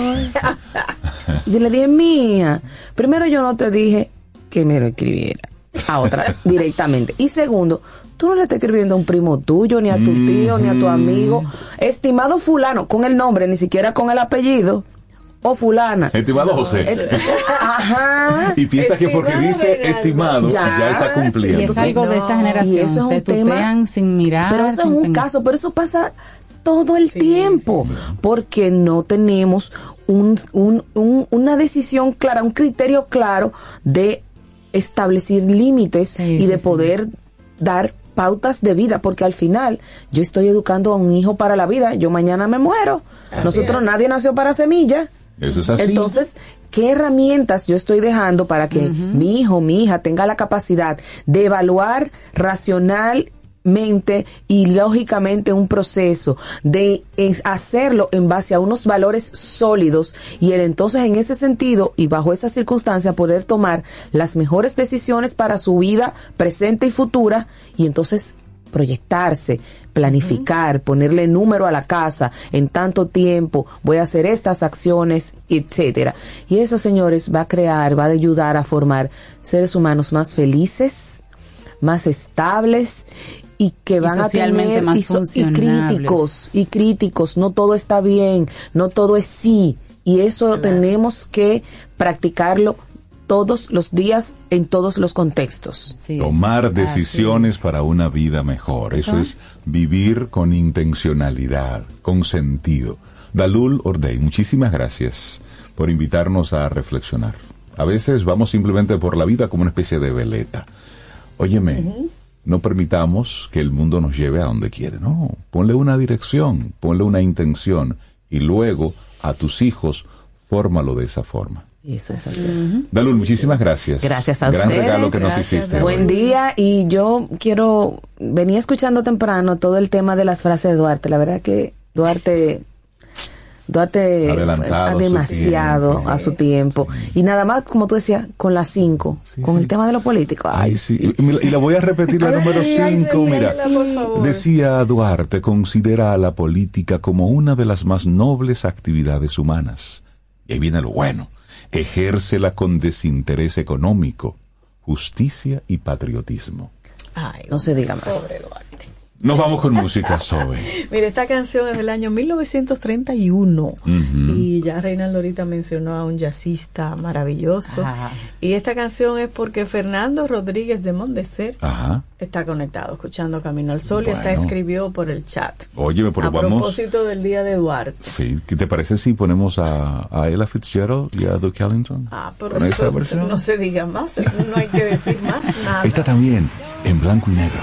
Yo le dije, mía, primero yo no te dije que me lo escribiera a otra directamente. Y segundo, tú no le estás escribiendo a un primo tuyo, ni a tu tío, ni a tu amigo. Estimado fulano, con el nombre, ni siquiera con el apellido. O fulana. Estimado José. Ajá. y piensa que porque dice estimado, ya, Ya, está cumpliendo. Y es algo de esta generación. Y eso es te un tema- sin mirar. Pero eso es un caso, pero eso pasa todo el Sí, tiempo, sí, porque no tenemos un, un- un- una decisión clara, un criterio claro de establecer límites Sí, y sí, de sí. poder dar pautas de vida, porque al final yo estoy educando a un hijo para la vida, yo mañana me muero. Así Nosotros es. nadie nació para semilla. Eso es así. Entonces, ¿qué herramientas yo estoy dejando para que mi hijo, mi hija tenga la capacidad de evaluar y lógicamente un proceso, de hacerlo en base a unos valores sólidos y el entonces en ese sentido y bajo esa circunstancia poder tomar las mejores decisiones para su vida presente y futura y entonces proyectarse, planificar, ponerle número a la casa, en tanto tiempo voy a hacer estas acciones, etcétera. Y eso, señores, va a crear, va a ayudar a formar seres humanos más felices, más estables y que van a tener más y, so- y críticos y críticos no todo está bien no todo es sí y eso tenemos que practicarlo todos los días en todos los contextos Tomar decisiones para una vida mejor. Eso Eso. es vivir con intencionalidad, con sentido. Dalul Ordey, muchísimas gracias por invitarnos a reflexionar. A veces vamos simplemente por la vida como una especie de veleta. Óyeme, no permitamos que el mundo nos lleve a donde quiere, no. Ponle una dirección, ponle una intención y luego a tus hijos fórmalo de esa forma. eso es así Dalul, muchísimas gracias. Gracias a Gran ustedes. regalo que nos hiciste. Buen hoy. día y yo quiero, venía escuchando temprano todo el tema de las frases de Duarte. La verdad que Duarte, Duarte Adelantado a su demasiado tiempo. a su tiempo. Y nada más, como tú decías, con las cinco, con el tema de lo político. Ay, Ay, sí. Y, la- y la voy a repetir la Ay, número ay, 5. sí, Mira, decía Duarte, considera a la política como una de las más nobles actividades humanas. Y ahí viene lo bueno. Ejércela con desinterés económico, justicia y patriotismo. no se diga más. Pobre Duarte. Nos vamos con música, Sobe. Mira, esta canción es del año 1931 Ujú. y ya Reinaldo ahorita mencionó a un jazzista maravilloso. Ajá. Y esta canción es porque Fernando Rodríguez de Mondecer Ajá. está conectado, escuchando Camino al Sol y hasta Bueno. escribió por el chat. Óyeme, pero a vamos. propósito del día de Duarte. Sí, ¿qué te parece si ponemos a, a Ella Fitzgerald y a Duke Ellington? Ah, pero Con esa eso, versión. no se diga más, eso no hay que decir más nada. Está también, en blanco y negro.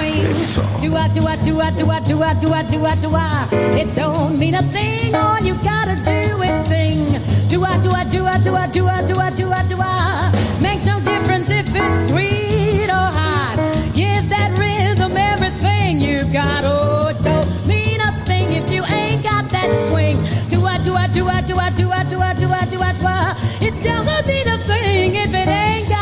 Eso. Do I, do I, do I, do I, do I, do I, do I, do I? It don't mean a thing. All you gotta do is sing. Do I, do I, do I, do I, do I, do I, do I, do I? Makes no difference if it's sweet or hot. Give that rhythm everything you got. Oh, it don't mean a thing if you ain't got that swing. Do I, do I, do I, do I, do I, do I, do I, do I, do I? It doesn't mean a thing if it ain't got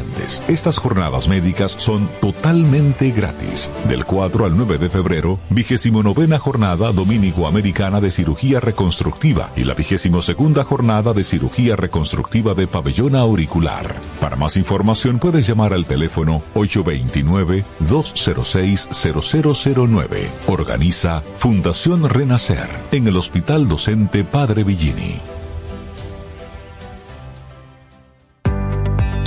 Estas jornadas médicas son totalmente gratis. Del 4 al 9 de febrero, 29 jornada dominico-americana de cirugía reconstructiva y la 22 jornada de cirugía reconstructiva de pabellón auricular. Para más información puedes llamar al teléfono 829-206-0009. Organiza Fundación Renacer en el Hospital Docente Padre Villini.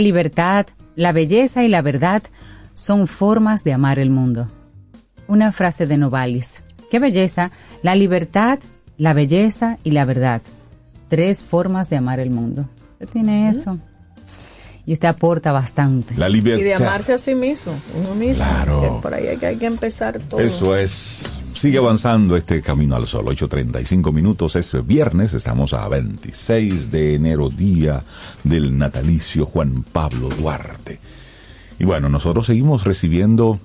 La libertad, la belleza y la verdad son formas de amar el mundo. Una frase de Novalis. Qué belleza, la libertad, la belleza y la verdad. Tres formas de amar el mundo. Usted tiene eso. Y usted aporta bastante. La Y de libertad. amarse a sí mismo, uno mismo. Claro. Que por ahí hay que, hay que empezar todo. Eso es. Sigue avanzando este camino al sol. 8.35 minutos. Es viernes. Estamos a 26 de enero, día del natalicio Juan Pablo Duarte. Y bueno, nosotros seguimos recibiendo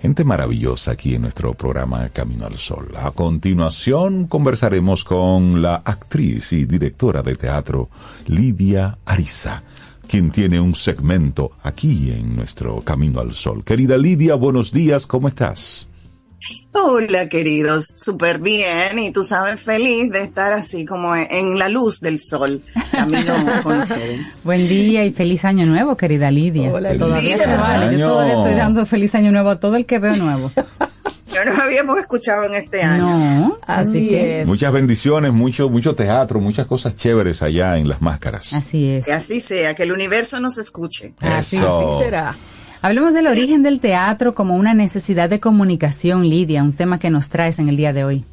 gente maravillosa aquí en nuestro programa Camino al Sol. A continuación conversaremos con la actriz y directora de teatro Lidia Ariza, quien tiene un segmento aquí en nuestro Camino al Sol. Querida Lidia, buenos días, ¿cómo estás? Hola, queridos, súper bien. Y tú sabes, feliz de estar así como en la luz del sol, camino con ustedes. Buen día y feliz año nuevo, querida Lidia. Hola, todavía Lidia. se vale. Yo todavía estoy dando feliz año nuevo a todo el que veo nuevo. No nos habíamos escuchado en este año. No, Así es. Muchas bendiciones, mucho, mucho teatro, muchas cosas chéveres allá en las máscaras. Así es. Que así sea, que el universo nos escuche. Así será. Hablemos del origen del teatro como una necesidad de comunicación, Lidia, un tema que nos traes en el día de hoy.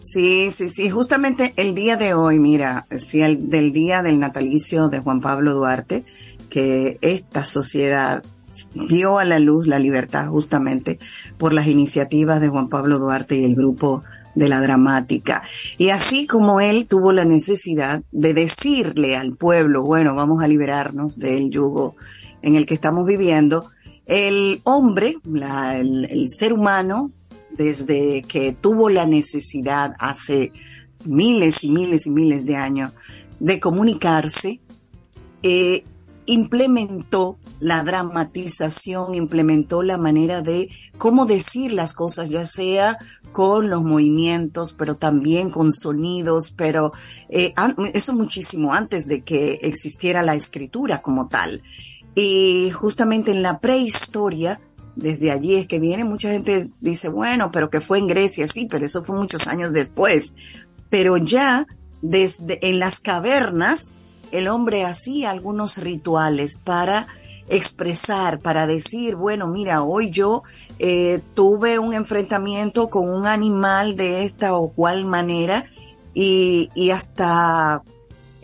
Sí, sí, sí. Justamente el día de hoy, mira, sí, el, del día del natalicio de Juan Pablo Duarte, que esta sociedad vio a la luz la libertad justamente por las iniciativas de Juan Pablo Duarte y el grupo de la dramática. Y así como él tuvo la necesidad de decirle al pueblo, bueno, vamos a liberarnos del yugo en el que estamos viviendo, el hombre, el, ser humano, desde que tuvo la necesidad hace miles y miles y miles de años de comunicarse, eh, implementó la dramatización, implementó la manera de cómo decir las cosas, ya sea con los movimientos, pero también con sonidos, pero eh, eso muchísimo antes de que existiera la escritura como tal. Y justamente en la prehistoria, desde allí es que viene, mucha gente dice, bueno, pero que fue en Grecia, sí, pero eso fue muchos años después. Pero ya desde en las cavernas, el hombre hacía algunos rituales para expresar, para decir, bueno, mira, hoy yo eh, tuve un enfrentamiento con un animal de esta o cual manera y, y hasta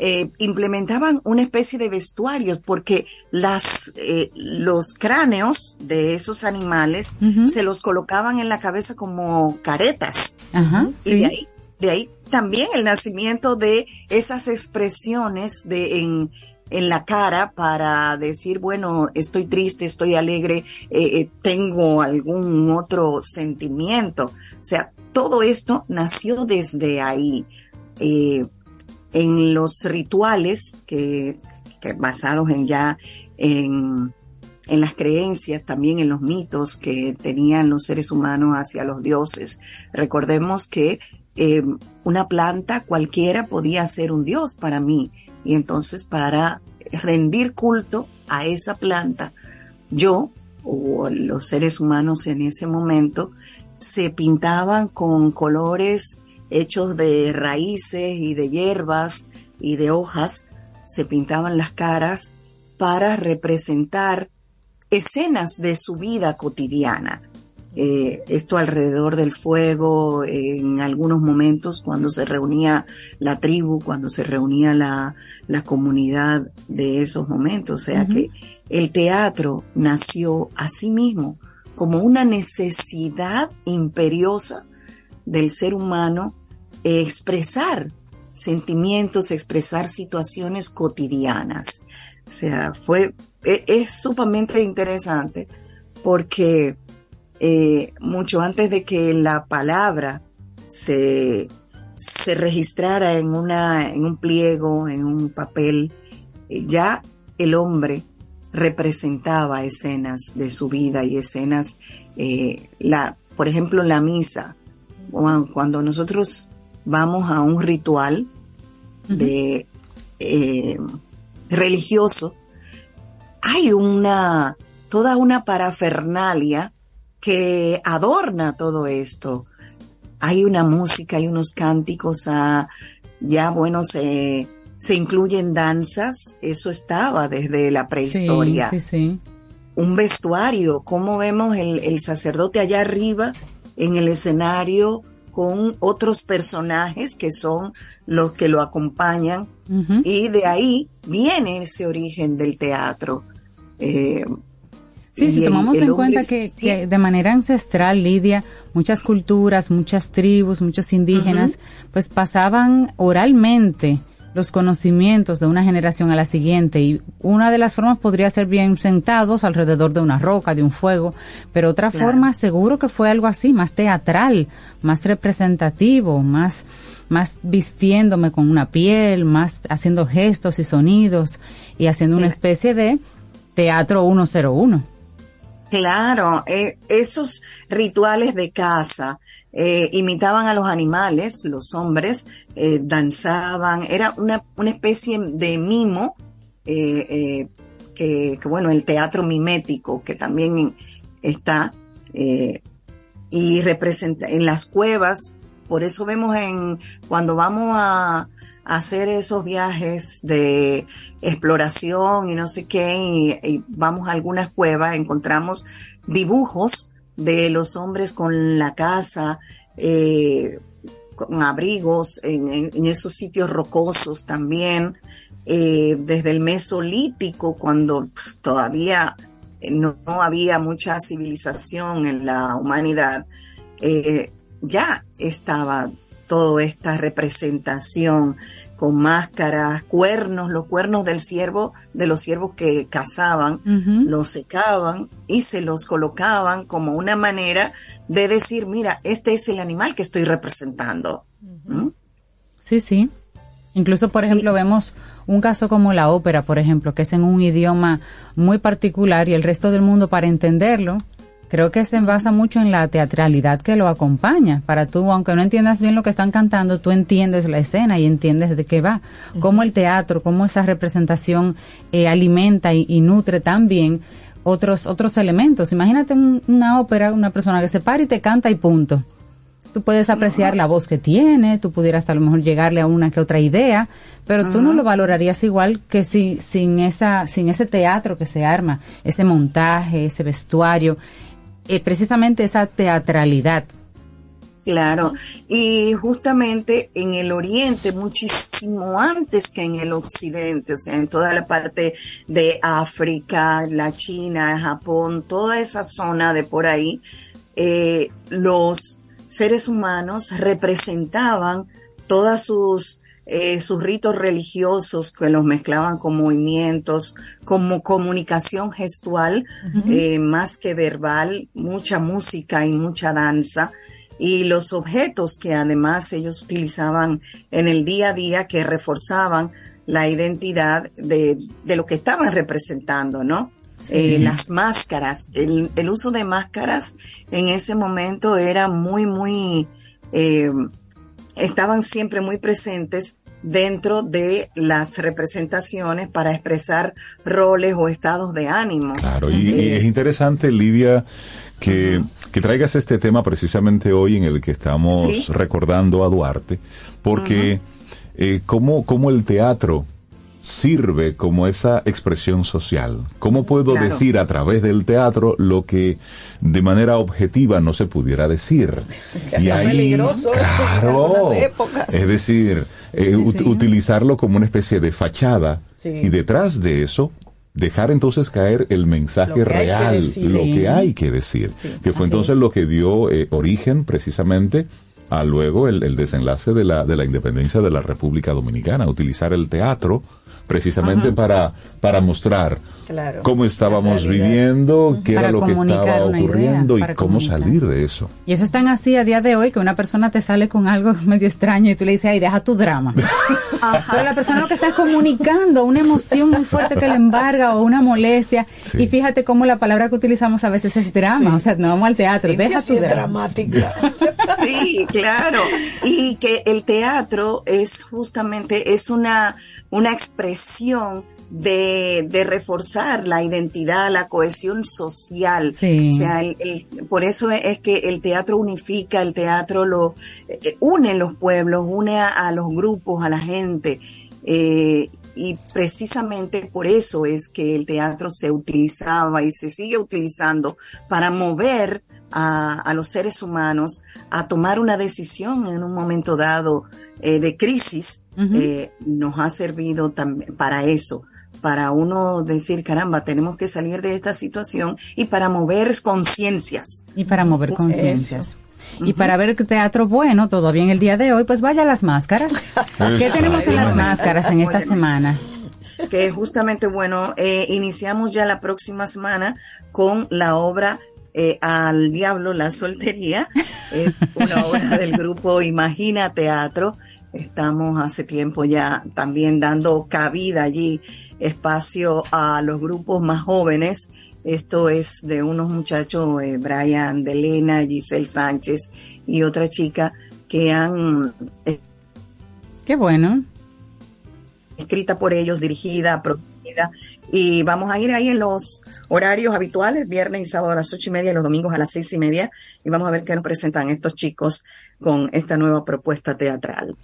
eh, implementaban una especie de vestuarios porque las eh, los cráneos de esos animales se los colocaban en la cabeza como caretas Ajá, y de ahí de ahí también el nacimiento de esas expresiones de en en la cara para decir, bueno, estoy triste, estoy alegre, eh, eh, tengo algún otro sentimiento. O sea, todo esto nació desde ahí. Eh, en los rituales que, que basados en ya en, en las creencias, también en los mitos que tenían los seres humanos hacia los dioses. Recordemos que eh, una planta cualquiera podía ser un dios para mí. Y entonces para rendir culto a esa planta, yo o los seres humanos en ese momento se pintaban con colores hechos de raíces y de hierbas y de hojas, se pintaban las caras para representar escenas de su vida cotidiana. eh, esto alrededor del fuego, en algunos momentos cuando se reunía la tribu, cuando se reunía la, la comunidad de esos momentos. O sea que el teatro nació a sí mismo como una necesidad imperiosa del ser humano expresar sentimientos, expresar situaciones cotidianas. O sea, fue, e- es, sumamente interesante porque eh, mucho antes de que la palabra se, se registrara en una, en un pliego, en un papel, eh, ya el hombre representaba escenas de su vida y escenas, eh, la, por ejemplo, la misa. Cuan- Cuando nosotros vamos a un ritual de eh, religioso, hay una toda una parafernalia que adorna todo esto. Hay una música, hay unos cánticos, ah, ya bueno, se, se incluyen danzas, eso estaba desde la prehistoria. Sí, sí, sí. Un vestuario, cómo vemos el, el sacerdote allá arriba en el escenario con otros personajes que son los que lo acompañan. Y de ahí viene ese origen del teatro. Eh, Sí, si el- tomamos el en cuenta que, sí- que de manera ancestral, Lidia, muchas culturas, muchas tribus, muchos indígenas, pues pasaban oralmente los conocimientos de una generación a la siguiente y una de las formas podría ser bien sentados alrededor de una roca, de un fuego, pero otra Claro. forma seguro que fue algo así, más teatral, más representativo, más más vistiéndome con una piel, más haciendo gestos y sonidos y haciendo una especie de teatro 101. Claro, eh, esos rituales de caza eh, imitaban a los animales, los hombres eh, danzaban, era una, una especie de mimo, eh, eh, que, que, bueno, el teatro mimético, que también está, eh, y representa en las cuevas, por eso vemos en, cuando vamos a, hacer esos viajes de exploración y no sé qué, y, y vamos a algunas cuevas, encontramos dibujos de los hombres con la casa, eh, con abrigos en, esos sitios rocosos también, eh, desde el Mesolítico, cuando pf, todavía eh, no, había mucha civilización en la humanidad, ya estaba toda esta representación con máscaras, cuernos, los cuernos del ciervo, de los ciervos que cazaban, los secaban y se los colocaban como una manera de decir, mira, este es el animal que estoy representando. ¿Mm? Sí, sí. Incluso, por ejemplo, vemos un caso como la ópera, por ejemplo, que es en un idioma muy particular y el resto del mundo para entenderlo, creo que se basa mucho en la teatralidad que lo acompaña. Para tú, aunque no entiendas bien lo que están cantando, tú entiendes la escena y entiendes de qué va. Cómo el teatro, cómo esa representación eh, alimenta y, y nutre también otros, otros elementos. Imagínate un- una ópera, una persona que se para y te canta y punto. Tú puedes apreciar la voz que tiene, tú pudieras a lo mejor llegarle a una que otra idea, pero tú no lo valorarías igual que si sin esa sin ese teatro que se arma, ese montaje, ese vestuario, eh, precisamente esa teatralidad. Claro, y justamente en el oriente, muchísimo antes que en el occidente, o sea, en toda la parte de África, la China, Japón, toda esa zona de por ahí, eh, los seres humanos representaban todas sus eh, sus ritos religiosos que los mezclaban con movimientos, como comunicación gestual, eh, más que verbal, mucha música y mucha danza, y los objetos que además ellos utilizaban en el día a día que reforzaban la identidad de, de lo que estaban representando, ¿no? Sí. Eh, las máscaras, el, el uso de máscaras en ese momento era muy, muy, eh, estaban siempre muy presentes dentro de las representaciones para expresar roles o estados de ánimo. Claro, y, y Eh, es interesante, Lidia, que, que traigas este tema precisamente hoy en el que estamos Sí. recordando a Duarte, porque eh, cómo, cómo el teatro sirve como esa expresión social. ¿Cómo puedo Claro. decir a través del teatro lo que de manera objetiva no se pudiera decir? Que sea peligroso en claro, es decir, eh, ut- utilizarlo como una especie de fachada Sí. y detrás de eso dejar entonces caer el mensaje Lo que hay que real, decir. lo Sí. que hay que decir, que fue así entonces lo que dio eh, origen precisamente a luego el, el desenlace de la, de la independencia de la República Dominicana, utilizar el teatro precisamente Ajá. para, para mostrar Claro. cómo estábamos viviendo, qué Para era lo que estaba idea, ocurriendo y cómo comunicar. salir de eso. Y eso es tan así a día de hoy que una persona te sale con algo medio extraño y tú le dices, ay, deja tu drama. Pero la persona lo que está es comunicando una emoción muy fuerte que le embarga o una molestia. Y fíjate cómo la palabra que utilizamos a veces es drama. O sea, no vamos al teatro, deja tu drama. Sí, claro. Y que el teatro es justamente, es una, una expresión de, de reforzar la identidad, la cohesión social. Sí. O sea, el- el- por eso es, que el teatro unifica, el teatro lo eh, une los pueblos, une a, a los grupos, a la gente. Eh, y precisamente por eso es que el teatro se utilizaba y se sigue utilizando para mover a, a los seres humanos a tomar una decisión en un momento dado eh, de crisis. Eh, nos ha servido también para eso, para uno decir, caramba, tenemos que salir de esta situación y para mover conciencias. Y para mover conciencias. Y para ver teatro bueno, todavía en el día de hoy, pues vaya a las máscaras. ¿Qué tenemos en las máscaras en esta semana? que justamente, bueno, eh, iniciamos ya la próxima semana con la obra eh, Al Diablo la Soltería. Es una obra del grupo Imagina Teatro. Estamos hace tiempo ya también dando cabida allí, espacio a los grupos más jóvenes. Esto es de unos muchachos, eh, Brian Delena, Giselle Sánchez y otra chica que han eh, Qué bueno. escrita por ellos, dirigida, producida, y vamos a ir ahí en los horarios habituales, viernes y sábado a las ocho y media y los domingos a las seis y media, y vamos a ver qué nos presentan estos chicos con esta nueva propuesta teatral.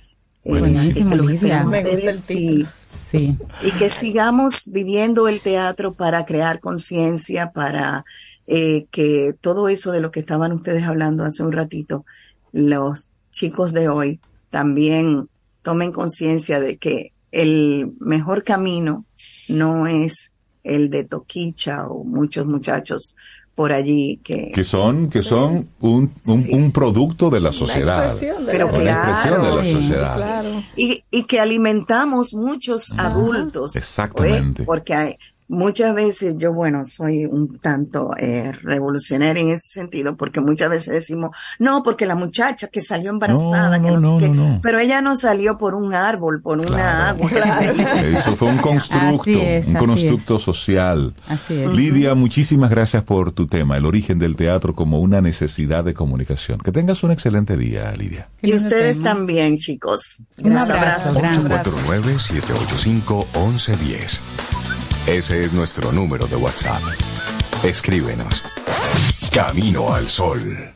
Buenísimo, que Me gusta el y, Sí. y que sigamos viviendo el teatro para crear conciencia, para eh, que todo eso de lo que estaban ustedes hablando hace un ratito, los chicos de hoy también tomen conciencia de que el mejor camino no es el de Toquicha o muchos muchachos por allí que Que son, que son un, un, un producto de la sociedad. pero de claro, la sí, sociedad. y, y que alimentamos muchos adultos. Exactamente. Porque hay, muchas veces yo, bueno, soy un tanto eh, revolucionaria en ese sentido, porque muchas veces decimos, no, porque la muchacha que salió embarazada, que no, sé qué, pero ella no salió por un árbol, por una agua. Eso fue un constructo, es, un constructo social. Así es. Lidia, muchísimas gracias por tu tema, el origen del teatro como una necesidad de comunicación. Que tengas un excelente día, Lidia. Y ustedes también, chicos. Un abrazo, 849-785-1110. Ese es nuestro número de WhatsApp. Escríbenos. Camino al Sol.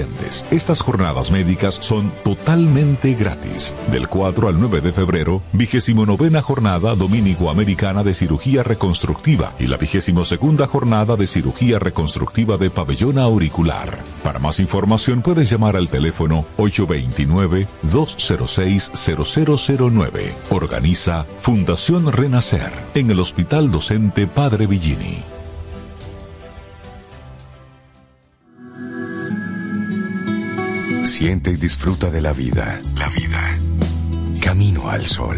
Estas jornadas médicas son totalmente gratis. Del 4 al 9 de febrero, vigésimo novena jornada dominico-americana de cirugía reconstructiva y la vigésimo segunda jornada de cirugía reconstructiva de pabellón auricular. Para más información puedes llamar al teléfono 829-206-0009. Organiza Fundación Renacer en el Hospital Docente Padre Villini. Siente y disfruta de la vida. La vida. Camino al Sol.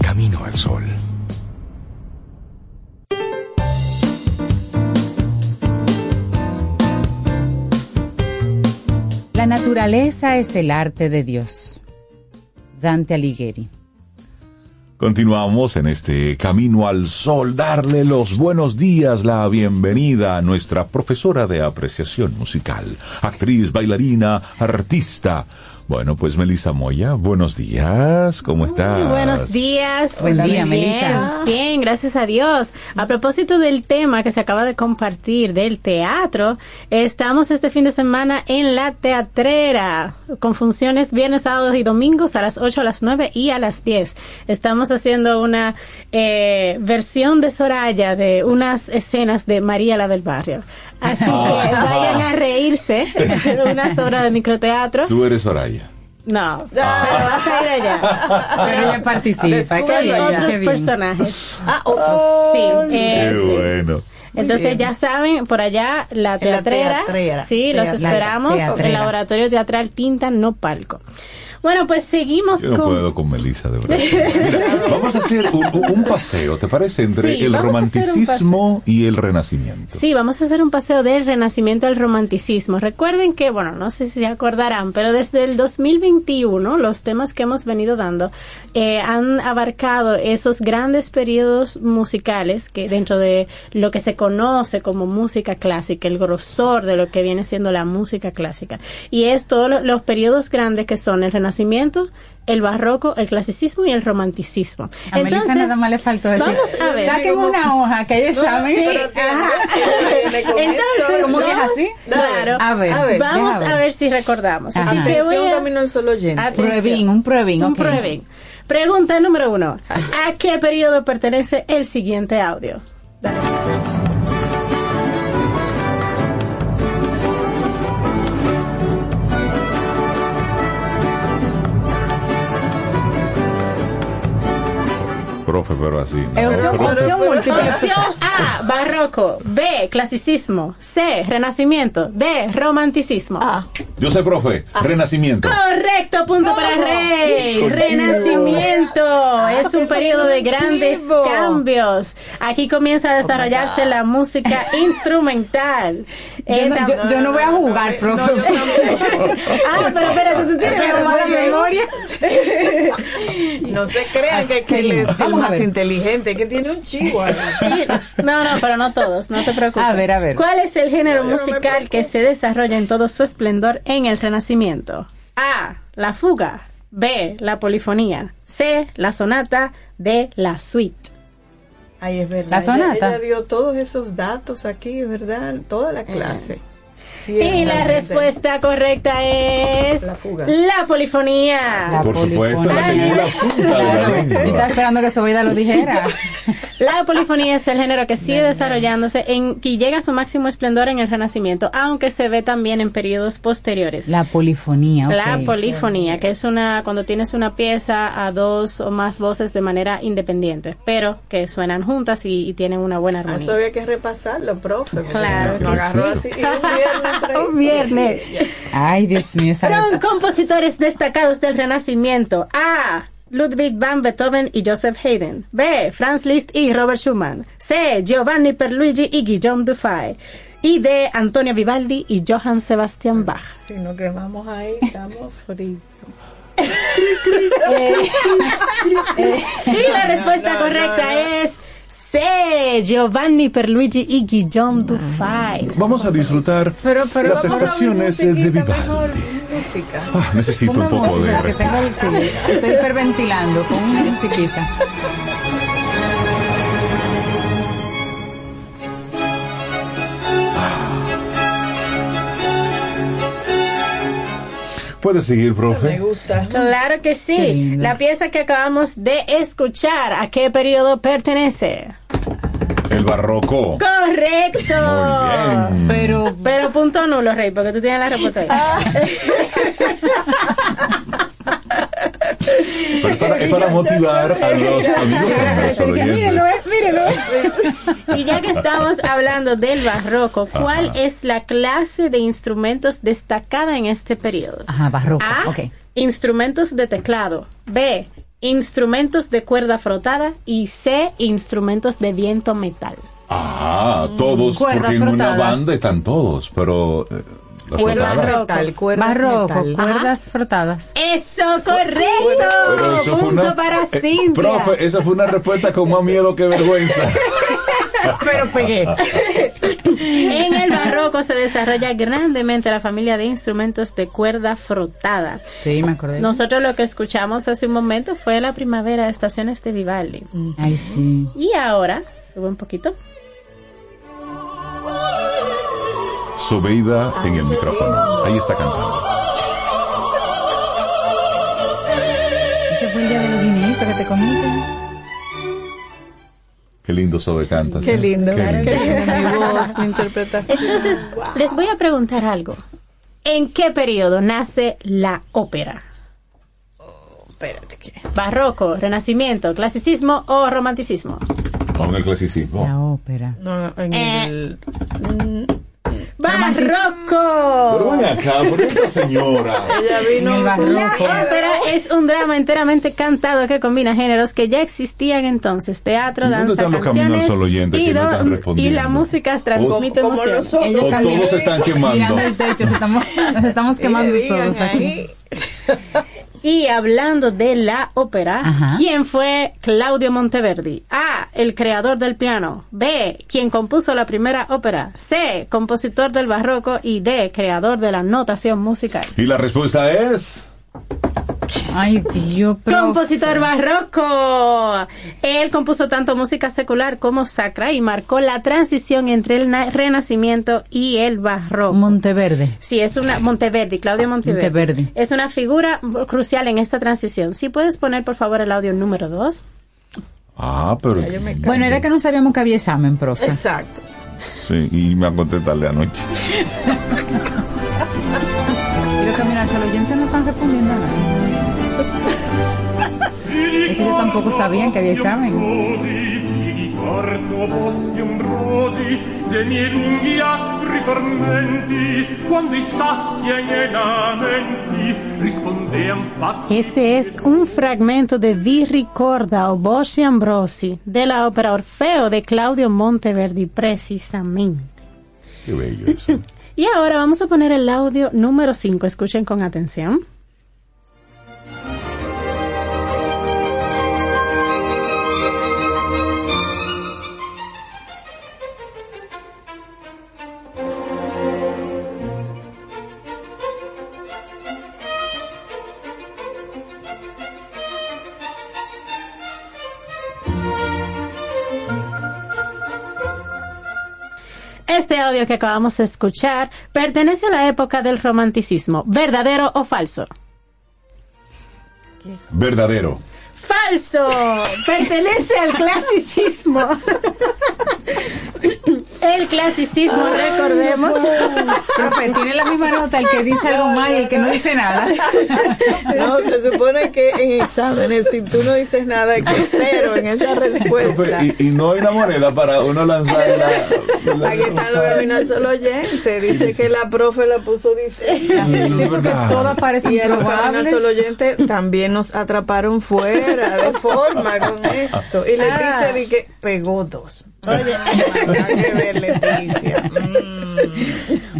Camino al Sol. La naturaleza es el arte de Dios. Dante Alighieri. Continuamos en este camino al sol, darle los buenos días, la bienvenida a nuestra profesora de apreciación musical, actriz, bailarina, artista. Bueno, pues Melissa Moya, buenos días, ¿cómo estás? Muy buenos días. Buen día, bien. Melissa. Bien, gracias a Dios. A propósito del tema que se acaba de compartir del teatro, estamos este fin de semana en la teatrera con funciones viernes, sábados y domingos a las 8, a las 9 y a las 10. Estamos haciendo una eh, versión de Soraya de unas escenas de María la del barrio. Así que vayan a reírse de unas obras de microteatro. Tú eres Soraya. No, pero vas a ir allá. Pero ella participa. Bien, otros personajes. Ah, otros. Sí, eh, Qué sí. bueno. Entonces ya saben, por allá la En la teatrera. teatrera. Sí, los Teatrera. esperamos. Teatrera. El laboratorio teatral Tinta No Palco. Bueno, pues seguimos Yo no con... puedo con Melissa, de verdad. Mira, vamos a hacer un, un paseo, ¿te parece? Entre Sí, el romanticismo y el renacimiento. Sí, vamos a hacer un paseo del renacimiento al romanticismo. Recuerden que, bueno, no sé si se acordarán, pero desde el 2021 los temas que hemos venido dando eh, han abarcado esos grandes periodos musicales que dentro de lo que se conoce como música clásica, el grosor de lo que viene siendo la música clásica. Y es todos lo- los periodos grandes que son el renacimiento, el barroco, el clasicismo y el romanticismo. A Melissa nada más le faltó decir, vamos a ver. saquen una hoja que ella No, sabe. sí, pero tiene- ajá. Viene con Entonces. ¿Cómo que es vamos- así? Claro. A ver, A ver, vamos a ver si recordamos. Así Ajá. que voy a... camino al solo. Pruebín, un pruebín, Un ok. pruebín. Pregunta número uno. ¿A qué periodo pertenece el siguiente audio? Dale. Profe, pero así. no. Opción, Profe. opción múltiple. Opción A, barroco. B, clasicismo. C, renacimiento. D, romanticismo. Ah, Yo sé, profe, renacimiento. Correcto, punto para Rey. Renacimiento. Es un periodo de grandes chivo. cambios. Aquí comienza a desarrollarse la música instrumental. Yo Eh, no, tam- yo, yo no voy a jugar, profe. Ah, pero espérate, tú tienes Pero mala memoria. no se crean que, que él es el Vamos a más inteligente, que tiene un chivo. No, no, pero no todos, no te preocupes. A ver, a ver. ¿Cuál es el género No, no musical que se desarrolla en todo su esplendor en el Renacimiento? A. La fuga. B. La polifonía. C. La sonata. D. La suite. Ay, es verdad. La sonata. Ella, dio todos esos datos aquí, es verdad, toda la clase. Y la respuesta correcta es La fuga. la polifonía. La Por supuesto, la en la punta de la Yo estaba lengua. esperando que Sobeida lo dijera. La polifonía es el género que sigue desarrollándose en que llega a su máximo esplendor en el Renacimiento, aunque se ve también en periodos posteriores. La polifonía. La polifonía, que es una cuando tienes una pieza a dos o más voces de manera independiente, pero que suenan juntas y, y tienen una buena Ah, armonía. Eso había que repasarlo, profe. Claro Lo que agarró así. Y un. Un viernes. Ay, Dios mío, Son compositores destacados del Renacimiento. A. Ludwig van Beethoven y Joseph Haydn. B. Franz Liszt y Robert Schumann. C. Giovanni Perluigi y Guillaume Dufay. Y D. Antonio Vivaldi y Johann Sebastian Bach. Si no quemamos ahí, estamos fritos. Eh, Y la respuesta no, correcta no, no. es C. Giovanni Perluigi y Guillaume Dufay. Vamos a disfrutar Pero- pero las estaciones de Musiquita Vivaldi. mejor, música. Ah, necesito un poco de... música, que tengo el- estoy hiperventilando con una musiquita. ¿Puede seguir, Me profe? gusta. Claro que sí. La pieza que acabamos de escuchar, ¿a qué periodo pertenece? El barroco. Correcto. Muy bien. Pero, Pero punto nulo, Rey, porque tú tienes la respuesta ahí. Ah. Pero es para, es para motivar a los amigos mírenlo, eh, mírenlo. Y ya que estamos hablando del barroco, ¿cuál Ajá. es la clase de instrumentos destacada en este periodo? Ajá, barroco, A. Instrumentos de teclado. B. Instrumentos de cuerda frotada. Y C. Instrumentos de viento metal. Ah, todos, Cuerdas porque en una banda están todos, pero eh, Cuerdas metal, cuerdas Barroco, metal. cuerdas frotadas. Eso, correcto. Pero eso fue Punto una- para eh, Cintia. profe, esa fue una respuesta con más miedo que vergüenza. Pero pegué. En el barroco se desarrolla grandemente la familia de instrumentos de cuerda frotada. Sí, me acordé. Nosotros lo que escuchamos hace un momento fue la primavera, estaciones de Vivaldi. Ay, sí. Y ahora, sube un poquito. Sobeida en el micrófono. Ahí está cantando. Ese fue el día del guineíto que te comiste. Qué lindo Sobe canta. Qué ¿sí? lindo. Qué lindo. Mi voz, mi interpretación. Entonces, les voy a preguntar algo. ¿En qué periodo nace la ópera? Espérate que. ¿Barroco, renacimiento, clasicismo o romanticismo? Con el clasicismo. La ópera. No, no, en Eh. el. Pero ¡Barroco! ven acá, por esta señora. Ella vino. La barroco. ópera es un drama enteramente cantado que combina géneros que ya existían entonces, teatro, ¿Y dónde danza, canciones y, que no y la música transmite nosotros. Ellos O también. todos se están quemando. Mirando el techo, se estamos, nos estamos quemando todos aquí. Y hablando de la ópera, Ajá. ¿quién fue Claudio Monteverdi? A, el creador del piano. B, quien compuso la primera ópera. C, compositor del barroco. Y D, creador de la notación musical. Y la respuesta es. Ay, Dios, pero... Compositor barroco. Él compuso tanto música secular como sacra y marcó la transición entre el na- renacimiento y el barroco. Monteverde. Sí, es una Monteverdi, Claudio Monteverdi. Monteverdi. Es una figura crucial en esta transición. Si puedes poner por favor el audio número 2. Ah, pero. Bueno, era que no sabíamos que había examen, profe. Exacto. Sí, y me acosté tarde anoche. Y los caminos al oyente no están respondiendo a nada. Es que ellos tampoco sabían que había examen. Ricordo boschi ombrosi dei miei lunghi aspri tormenti, quando i sassi ai miei lamenti rispondean fatti. Ese es un fragmento de Vi ricorda o Boschi Ambrosi de la ópera Orfeo de Claudio Monteverdi, precisamente. Qué bello eso. Y ahora vamos a poner el audio número 5. Escuchen con atención. Este audio que acabamos de escuchar pertenece a la época del romanticismo, ¿verdadero o falso? Verdadero. Falso, pertenece al clasicismo. El clasicismo, recordemos. Profe, tiene la misma nota el que dice algo mal y el que no dice nada. No, se supone que en exámenes, si tú no dices nada, hay que cero en esa respuesta. Y, y no hay una moneda para uno lanzar la. la- Aquí está lo que vino al solo oyente. Dice que la profe la puso difícil. Sí, porque todas parecen Y el camino al probables. solo oyente también nos atraparon fuera de forma con esto. Y Leticia Ah. di que pegó dos. Mm.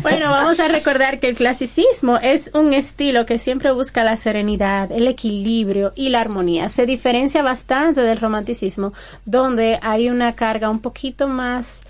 Bueno, vamos a recordar que el clasicismo es un estilo que siempre busca la serenidad, el equilibrio y la armonía. Se diferencia bastante del romanticismo, donde hay una carga un poquito más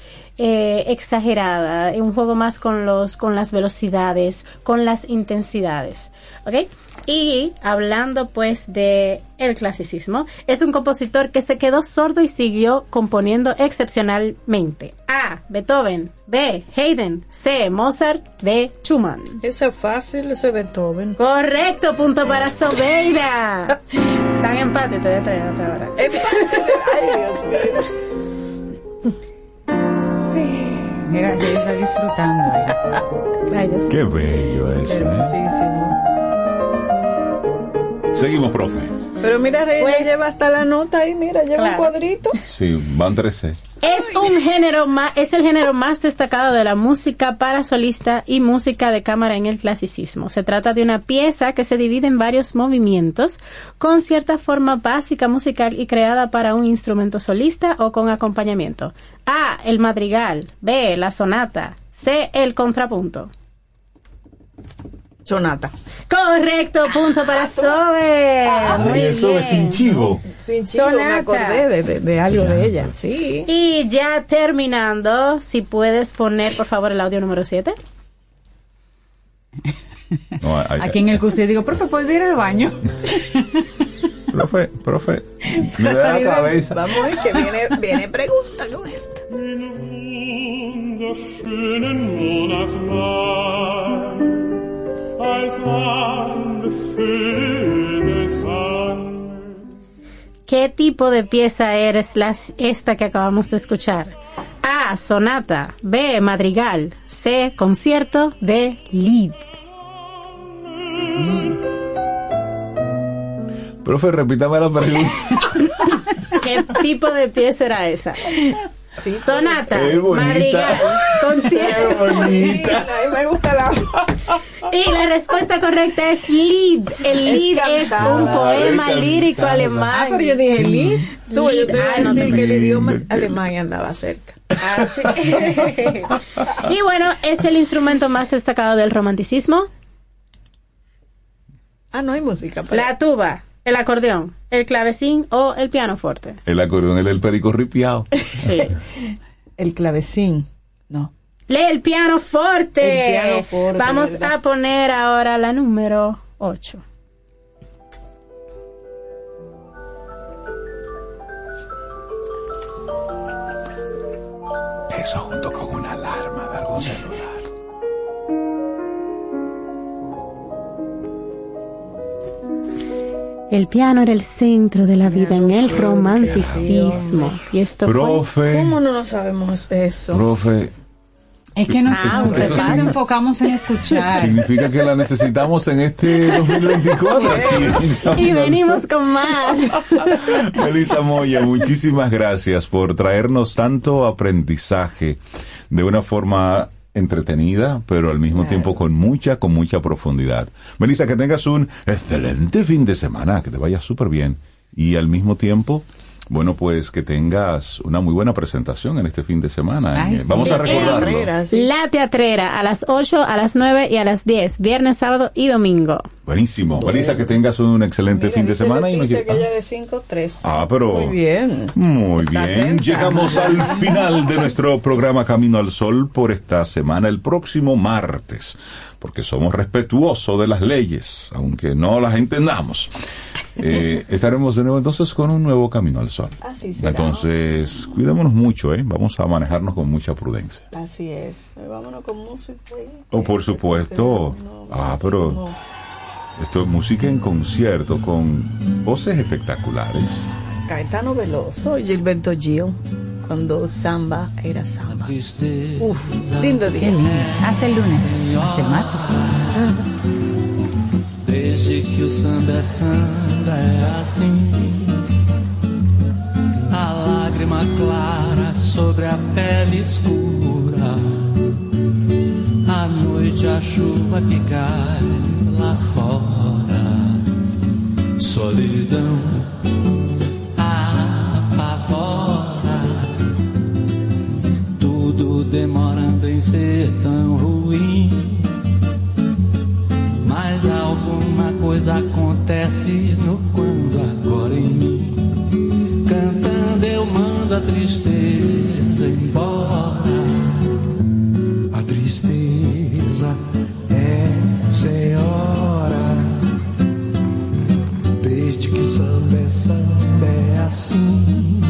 eh, exagerada, un juego más con los, con las velocidades, con las intensidades, ¿ok? Y hablando pues de el clasicismo, es un compositor que se quedó sordo y siguió componiendo excepcionalmente. A. Beethoven. B. Haydn. C. Mozart. D. Schumann. Eso es fácil, eso es Beethoven. Correcto, punto para Sobeida. Tan empate, te tres hasta ahora. Ay, Dios mío. Mira, ella está disfrutando ahí. Ay. Qué bello eso. ¿eh? Hermosísimo. Seguimos, profe. Pero mira, ella Pues- lleva hasta la nota ahí, mira, lleva Claro. un cuadrito. Sí, van 13. Es un género más, es el género más destacado de la música para solista y música de cámara en el clasicismo. Se trata de una pieza que se divide en varios movimientos con cierta forma básica musical y creada para un instrumento solista o con acompañamiento. A, el madrigal. B, la sonata. C, el contrapunto. Sonata. Correcto, punto para Sobe. Muy eso bien. es sin chivo. Sin chivo, me Sonata. acordé de, de- de algo de ella. Sí. Y ya terminando, si puedes poner por favor el audio número 7. No, hay- Aquí en el curso yo digo, profe, ¿puedo ir al baño? Profe, profe, me da la cabeza. Vamos que viene, viene pregunta wunderschönen Monat ¿Qué tipo de pieza eres esta que acabamos de escuchar? A. Sonata. B. Madrigal. C. Concierto. D. Lied. Profe, repítame la pregunta. ¿Qué tipo de pieza era esa? Sonata. Es bonita. Madrigal. Concierto. Me gusta la. Y la respuesta correcta es Lied. El Lied es, un poema Es lírico cantada. alemán. Ah, pero yo dije, Lied. Tú, yo te voy Ah, a no te decir que el idioma alemán y andaba cerca. Y bueno, es el instrumento más destacado del romanticismo. Ah, no hay música. pero- La tuba, el acordeón, el clavecín o el pianoforte. El acordeón es el perico ripiado. Sí. El clavecín. No. Lee el pianoforte. El pianoforte, Vamos ¿verdad? a poner ahora la número 8. Eso junto con una alarma de algún El piano era el centro de la vida en el romanticismo. Y esto fue Profe, ¿Cómo no nos sabemos eso? profe, Es que nosotros, Ah, nos enfocamos en escuchar. significa que la necesitamos en este 2024. aquí. Y venimos con más. Elisa Moya, muchísimas gracias por traernos tanto aprendizaje de una forma entretenida, pero al mismo tiempo con mucha, con mucha profundidad. Melissa, que tengas un excelente fin de semana, que te vaya súper bien. Y al mismo tiempo, bueno, pues que tengas una muy buena presentación en este fin de semana. Ay, Eh, sí. Vamos a recordarlo. Sí. La teatrera a las 8, a las 9 y a las 10. Viernes, sábado y domingo. Buenísimo. Melissa, que tengas un excelente Mira, fin de dice semana. y lle- que ella de 5-3. Ah, pero... Muy bien. Muy Está bien, atenta. llegamos al final de nuestro programa Camino al Sol por esta semana, el próximo martes, porque somos respetuosos de las leyes, aunque no las entendamos. Eh, estaremos de nuevo entonces con un nuevo Camino al Sol. Así será. Entonces, cuidémonos mucho, ¿eh? Vamos a manejarnos con mucha prudencia. Así es. Eh, Vámonos con música. ahí. Oh, por supuesto. Ah, pero esto es música en concierto con voces espectaculares. Caetano Veloso y Gilberto Gil. Cuando samba era samba. Uf, lindo Qué día. lindo. Hasta el lunes. Hasta el martes. Que o samba é samba é assim. A lágrima clara sobre a pele escura. À noite a chuva que cai lá fora. Solidão apavora. Tudo demorando em ser tão ruim alguma coisa acontece no quando agora em mim. Cantando eu mando a tristeza embora. A tristeza é senhora. Desde que o samba é samba é assim.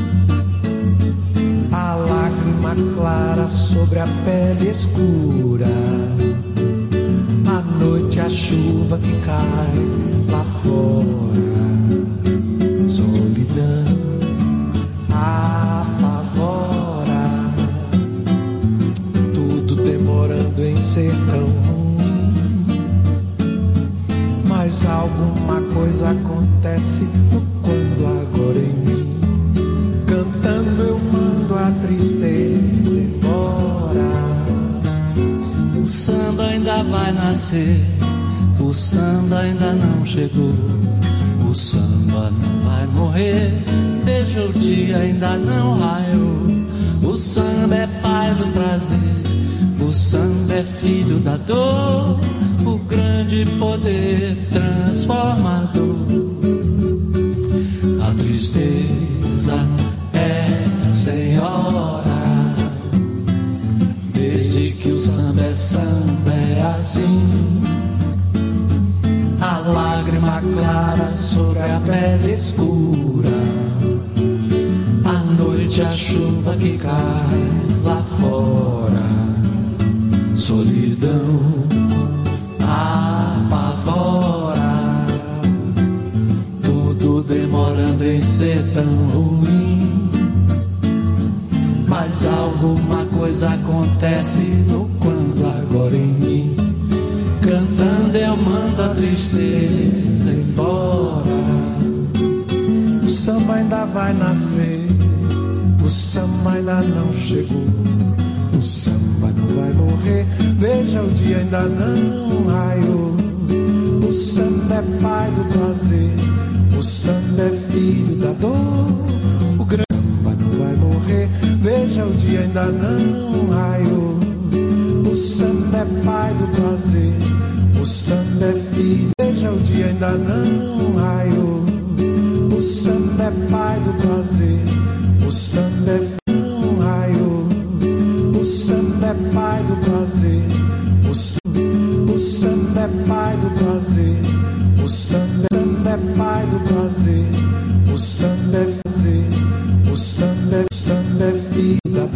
A lágrima clara sobre a pele escura. À noite a chuva que cai lá fora. Solidão apavora. Tudo demorando em ser tão ruim. Mas alguma coisa acontece no quando agora em mim. Cantando eu mando a tristeza samba ainda vai nascer, o samba ainda não chegou. O samba não vai morrer, veja o dia ainda não raiou. O samba é pai do prazer, o samba é filho da dor. O grande poder transformador. A tristeza é senhora, desde que o samba é samba é assim. A lágrima clara sobre a pele escura. A noite, a chuva que cai lá fora. Solidão apavora. Tudo demorando em ser tão ruim. Mas alguma coisa acontece no quando agora em mim. Cantando eu mando a tristeza embora. O samba ainda vai nascer, o samba ainda não chegou. O samba não vai morrer, veja o dia ainda não raiou. O samba é pai do prazer, o samba é filho da dor. Veja o dia ainda não raiou. O samba é pai do prazer, o samba é filho, veja o dia ainda não raiou. O samba é pai do prazer, o samba é filho,